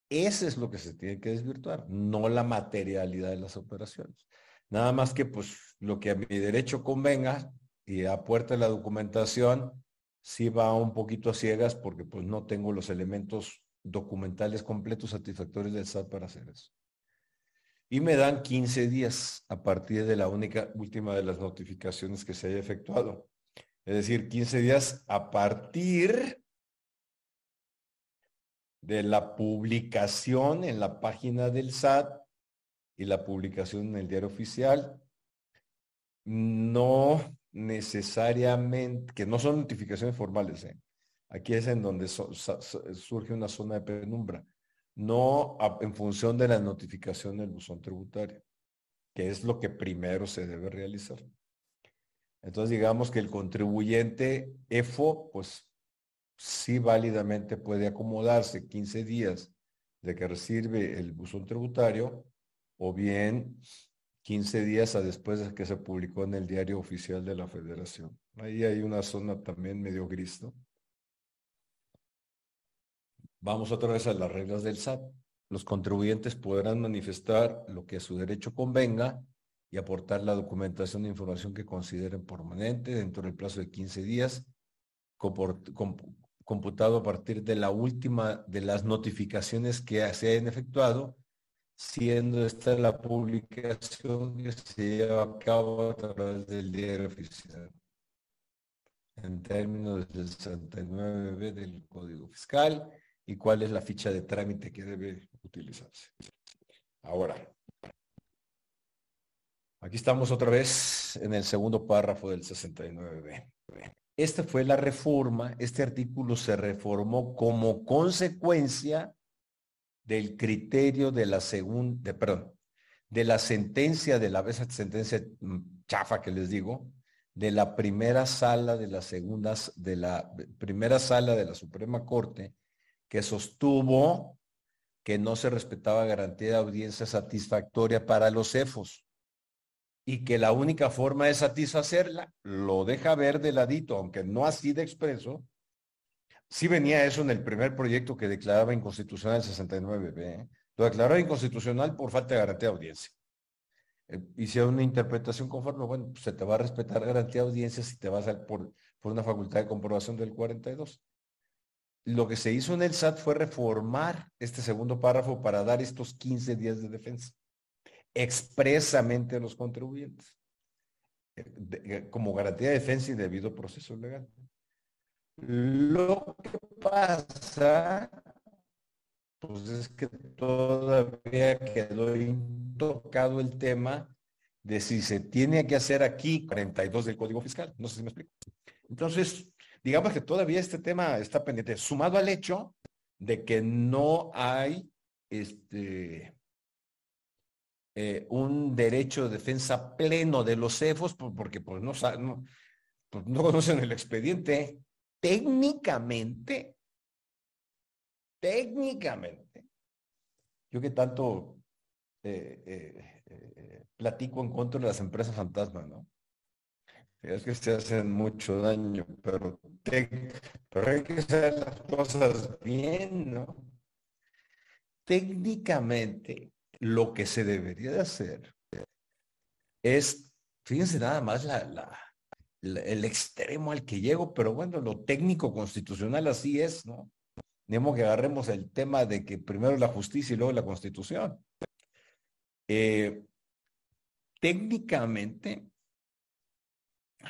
Ese es lo que se tiene que desvirtuar, no la materialidad de las operaciones. Nada más que pues lo que a mi derecho convenga y apuerta la documentación sí va un poquito a ciegas porque pues no tengo los elementos documentales completos satisfactorios del SAT para hacer eso. Y me dan 15 días a partir de la única última de las notificaciones que se haya efectuado. Es decir, 15 días a partir de la publicación en la página del SAT y la publicación en el diario oficial. No necesariamente, que no son notificaciones formales, ¿eh? aquí es en donde surge una zona de penumbra, no en función de la notificación del buzón tributario, que es lo que primero se debe realizar. Entonces digamos que el contribuyente EFO, pues sí válidamente puede acomodarse 15 días de que recibe el buzón tributario o bien 15 días a después de que se publicó en el diario oficial de la federación. Ahí hay una zona también medio gris, ¿no? Vamos otra vez a las reglas del SAT. Los contribuyentes podrán manifestar lo que a su derecho convenga y aportar la documentación e información que consideren permanente dentro del plazo de 15 días, computado a partir de la última de las notificaciones que se hayan efectuado siendo esta la publicación que se lleva a cabo a través del diario oficial en términos del 69B del Código Fiscal y cuál es la ficha de trámite que debe utilizarse. Ahora, aquí estamos otra vez en el segundo párrafo del 69B. Esta fue la reforma, este artículo se reformó como consecuencia del criterio de la segunda, perdón, de la sentencia, de la esa sentencia mm, chafa que les digo, de la primera sala de las segundas, de la primera sala de la Suprema Corte, que sostuvo que no se respetaba garantía de audiencia satisfactoria para los CEFOS y que la única forma de satisfacerla lo deja ver de ladito, aunque no así de expreso, Sí venía eso en el primer proyecto que declaraba inconstitucional el 69B. ¿eh? Lo declaró inconstitucional por falta de garantía de audiencia. Eh, hicieron una interpretación conforme, bueno, pues se te va a respetar garantía de audiencia si te vas a, por, por una facultad de comprobación del 42. Lo que se hizo en el SAT fue reformar este segundo párrafo para dar estos 15 días de defensa expresamente a los contribuyentes eh, como garantía de defensa y debido proceso legal. Lo que pasa, pues es que todavía quedó intocado el tema de si se tiene que hacer aquí 42 del Código Fiscal. No sé si me explico. Entonces, digamos que todavía este tema está pendiente, sumado al hecho de que no hay este eh, un derecho de defensa pleno de los CEFOS porque pues no, no, pues, no conocen el expediente. Técnicamente, técnicamente, yo que tanto eh, eh, platico en contra de las empresas fantasmas, ¿no? Es que se hacen mucho daño, pero, pero hay que hacer las cosas bien, ¿no? Técnicamente, lo que se debería de hacer es, fíjense nada más la, el extremo al que llego, pero bueno, lo técnico constitucional así es, ¿no? Tenemos que agarremos el tema de que primero la justicia y luego la constitución. Eh, técnicamente,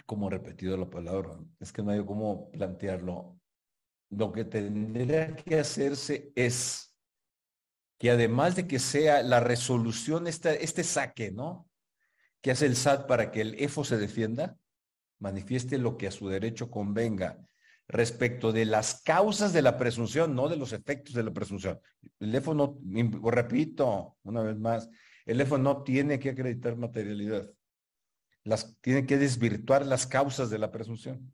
como repetido la palabra, es que no hay cómo plantearlo. Lo que tendría que hacerse es que además de que sea la resolución, este, este saque, ¿no? Que hace el SAT para que el EFO se defienda, manifieste lo que a su derecho convenga respecto de las causas de la presunción, no de los efectos de la presunción. El EFO no, repito una vez más, el EFO no tiene que acreditar materialidad. Las, tiene que desvirtuar las causas de la presunción.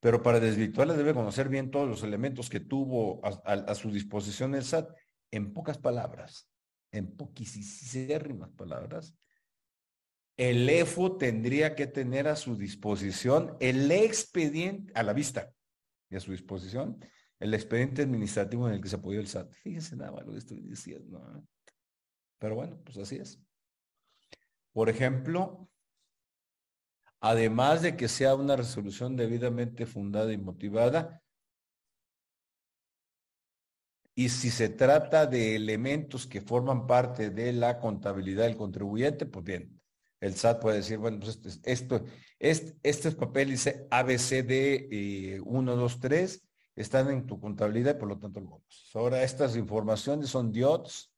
Pero para desvirtuarlas debe conocer bien todos los elementos que tuvo a, su disposición el SAT en pocas palabras, en poquísimas palabras, el EFO tendría que tener a su disposición el expediente, a la vista y a su disposición, el expediente administrativo en el que se apoyó el SAT. Fíjense nada más lo que estoy diciendo. ¿eh? Pero bueno, pues así es. Por ejemplo, además de que sea una resolución debidamente fundada y motivada, y si se trata de elementos que forman parte de la contabilidad del contribuyente, pues bien, el SAT puede decir, bueno, pues esto, este, estos papeles ABCD 1, 2, 3 están en tu contabilidad y por lo tanto lo conoces. Ahora, estas informaciones son DIOTs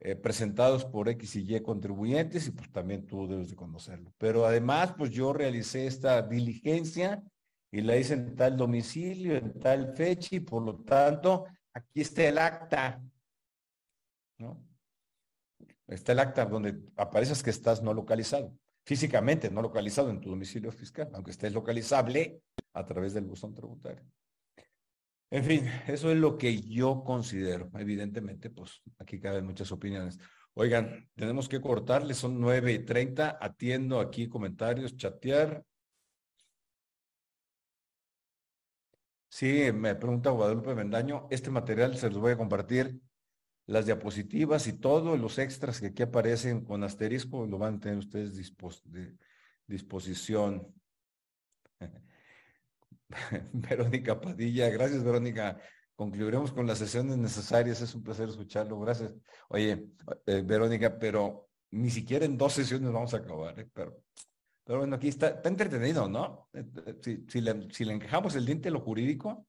eh, presentados por X y Y contribuyentes y pues también tú debes de conocerlo. Pero además, pues yo realicé esta diligencia y la hice en tal domicilio, en tal fecha y por lo tanto aquí está el acta, ¿no? Está el acta donde apareces que estás no localizado, físicamente no localizado en tu domicilio fiscal, aunque estés localizable a través del buzón tributario. En fin, eso es lo que yo considero. Evidentemente, pues aquí caben muchas opiniones. Oigan, tenemos que cortarle, son nueve y treinta. Atiendo aquí comentarios, chatear. Sí, me pregunta Guadalupe Mendaño, este material se los voy a compartir, las diapositivas y todos los extras que aquí aparecen con asterisco, lo van a tener ustedes de disposición. Verónica Padilla, gracias Verónica. Concluiremos con las sesiones necesarias, es un placer escucharlo, gracias. Oye, eh, Verónica, pero ni siquiera en dos sesiones vamos a acabar, ¿eh? pero pero bueno, aquí está, está entretenido, ¿no? Eh, eh, si, le, si le encajamos el diente lo jurídico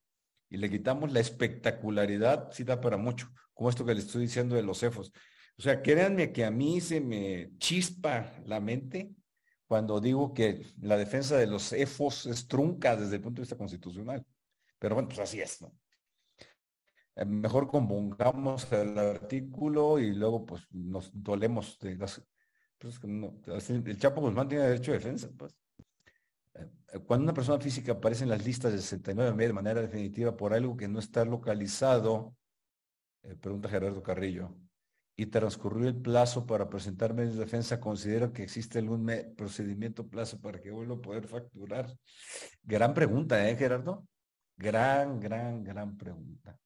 y le quitamos la espectacularidad, sí da para mucho, como esto que le estoy diciendo de los cefos. O sea, créanme que a mí se me chispa la mente cuando digo que la defensa de los cefos es trunca desde el punto de vista constitucional. Pero bueno, pues así es, ¿no? Eh, mejor compongamos el artículo y luego pues nos dolemos de las pues, el Chapo Guzmán tiene derecho de defensa, pues. Eh, cuando una persona física aparece en las listas de 69 de manera definitiva por algo que no está localizado, eh, pregunta Gerardo Carrillo, y transcurrió el plazo para presentar medios de defensa, considero que existe algún procedimiento plazo para que vuelva a poder facturar. Gran pregunta, ¿eh, Gerardo? Gran, gran, gran pregunta.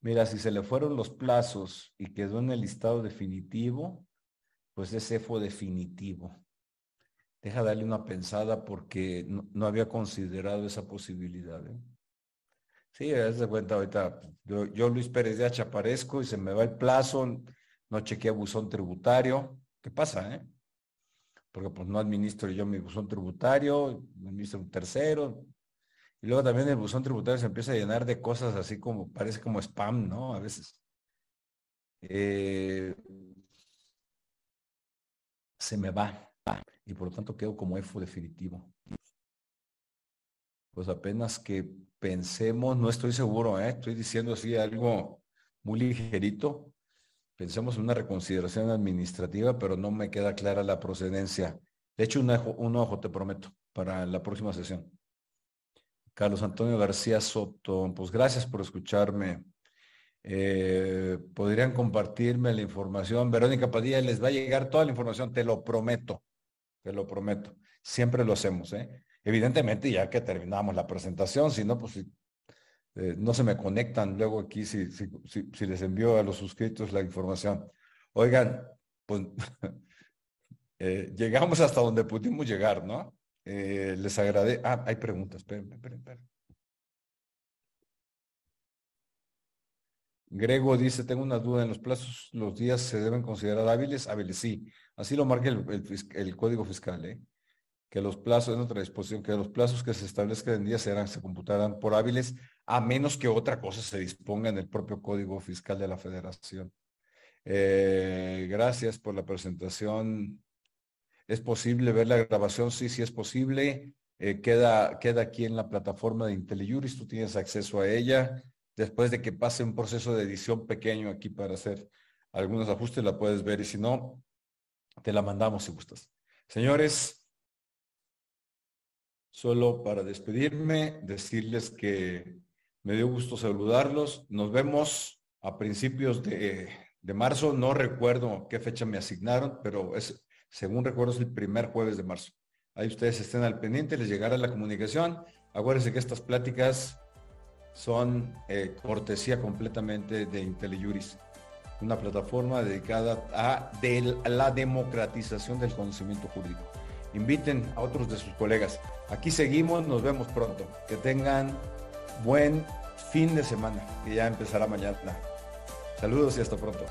Mira, si se le fueron los plazos y quedó en el listado definitivo, pues ese fue definitivo. Deja darle una pensada porque no, había considerado esa posibilidad. ¿eh? Sí, es de cuenta ahorita, yo, yo, Luis Pérez de H aparezco y se me va el plazo, no chequeé buzón tributario. ¿Qué pasa, eh? Porque pues no administro yo mi buzón tributario, administro un tercero, y luego también el buzón tributario se empieza a llenar de cosas así como, parece como spam, ¿no? A veces. Eh, se me va. Y por lo tanto quedo como EFO definitivo. Pues apenas que pensemos, no estoy seguro, ¿eh? estoy diciendo así algo muy ligerito, pensemos en una reconsideración administrativa, pero no me queda clara la procedencia. De hecho, un ojo, un ojo te prometo, para la próxima sesión. Carlos Antonio García Soto, pues gracias por escucharme. Eh, podrían compartirme la información. Verónica Padilla, les va a llegar toda la información, te lo prometo, te lo prometo. Siempre lo hacemos, ¿eh? Evidentemente, ya que terminamos la presentación, si no, pues eh, no se me conectan luego aquí si, si, si, les envío a los suscritos la información. Oigan, pues eh, llegamos hasta donde pudimos llegar, ¿no? Eh, les agradezco. Ah, hay preguntas, espérenme, espérenme, Grego dice, tengo una duda, ¿en los plazos los días se deben considerar hábiles? Hábiles, sí. Así lo marca el, Código Fiscal, ¿eh? que los plazos, en otra disposición, que los plazos que se establezcan en días serán, se computarán por hábiles, a menos que otra cosa se disponga en el propio Código Fiscal de la Federación. Eh, gracias por la presentación. ¿Es posible ver la grabación? Sí, sí es posible. Eh, queda, queda aquí en la plataforma de IntelliJuris, tú tienes acceso a ella. Después de que pase un proceso de edición pequeño aquí para hacer algunos ajustes, la puedes ver y si no, te la mandamos si gustas. Señores, Solo para despedirme, decirles que me dio gusto saludarlos. Nos vemos a principios de, marzo. No recuerdo qué fecha me asignaron, pero es, según recuerdo, es el primer jueves de marzo. Ahí ustedes estén al pendiente, les llegará la comunicación. Acuérdense que estas pláticas son eh, cortesía completamente de IntelliJuris, una plataforma dedicada a la democratización del conocimiento jurídico inviten a otros de sus colegas. Aquí seguimos, nos vemos pronto. Que tengan buen fin de semana, que ya empezará mañana. Saludos y hasta pronto.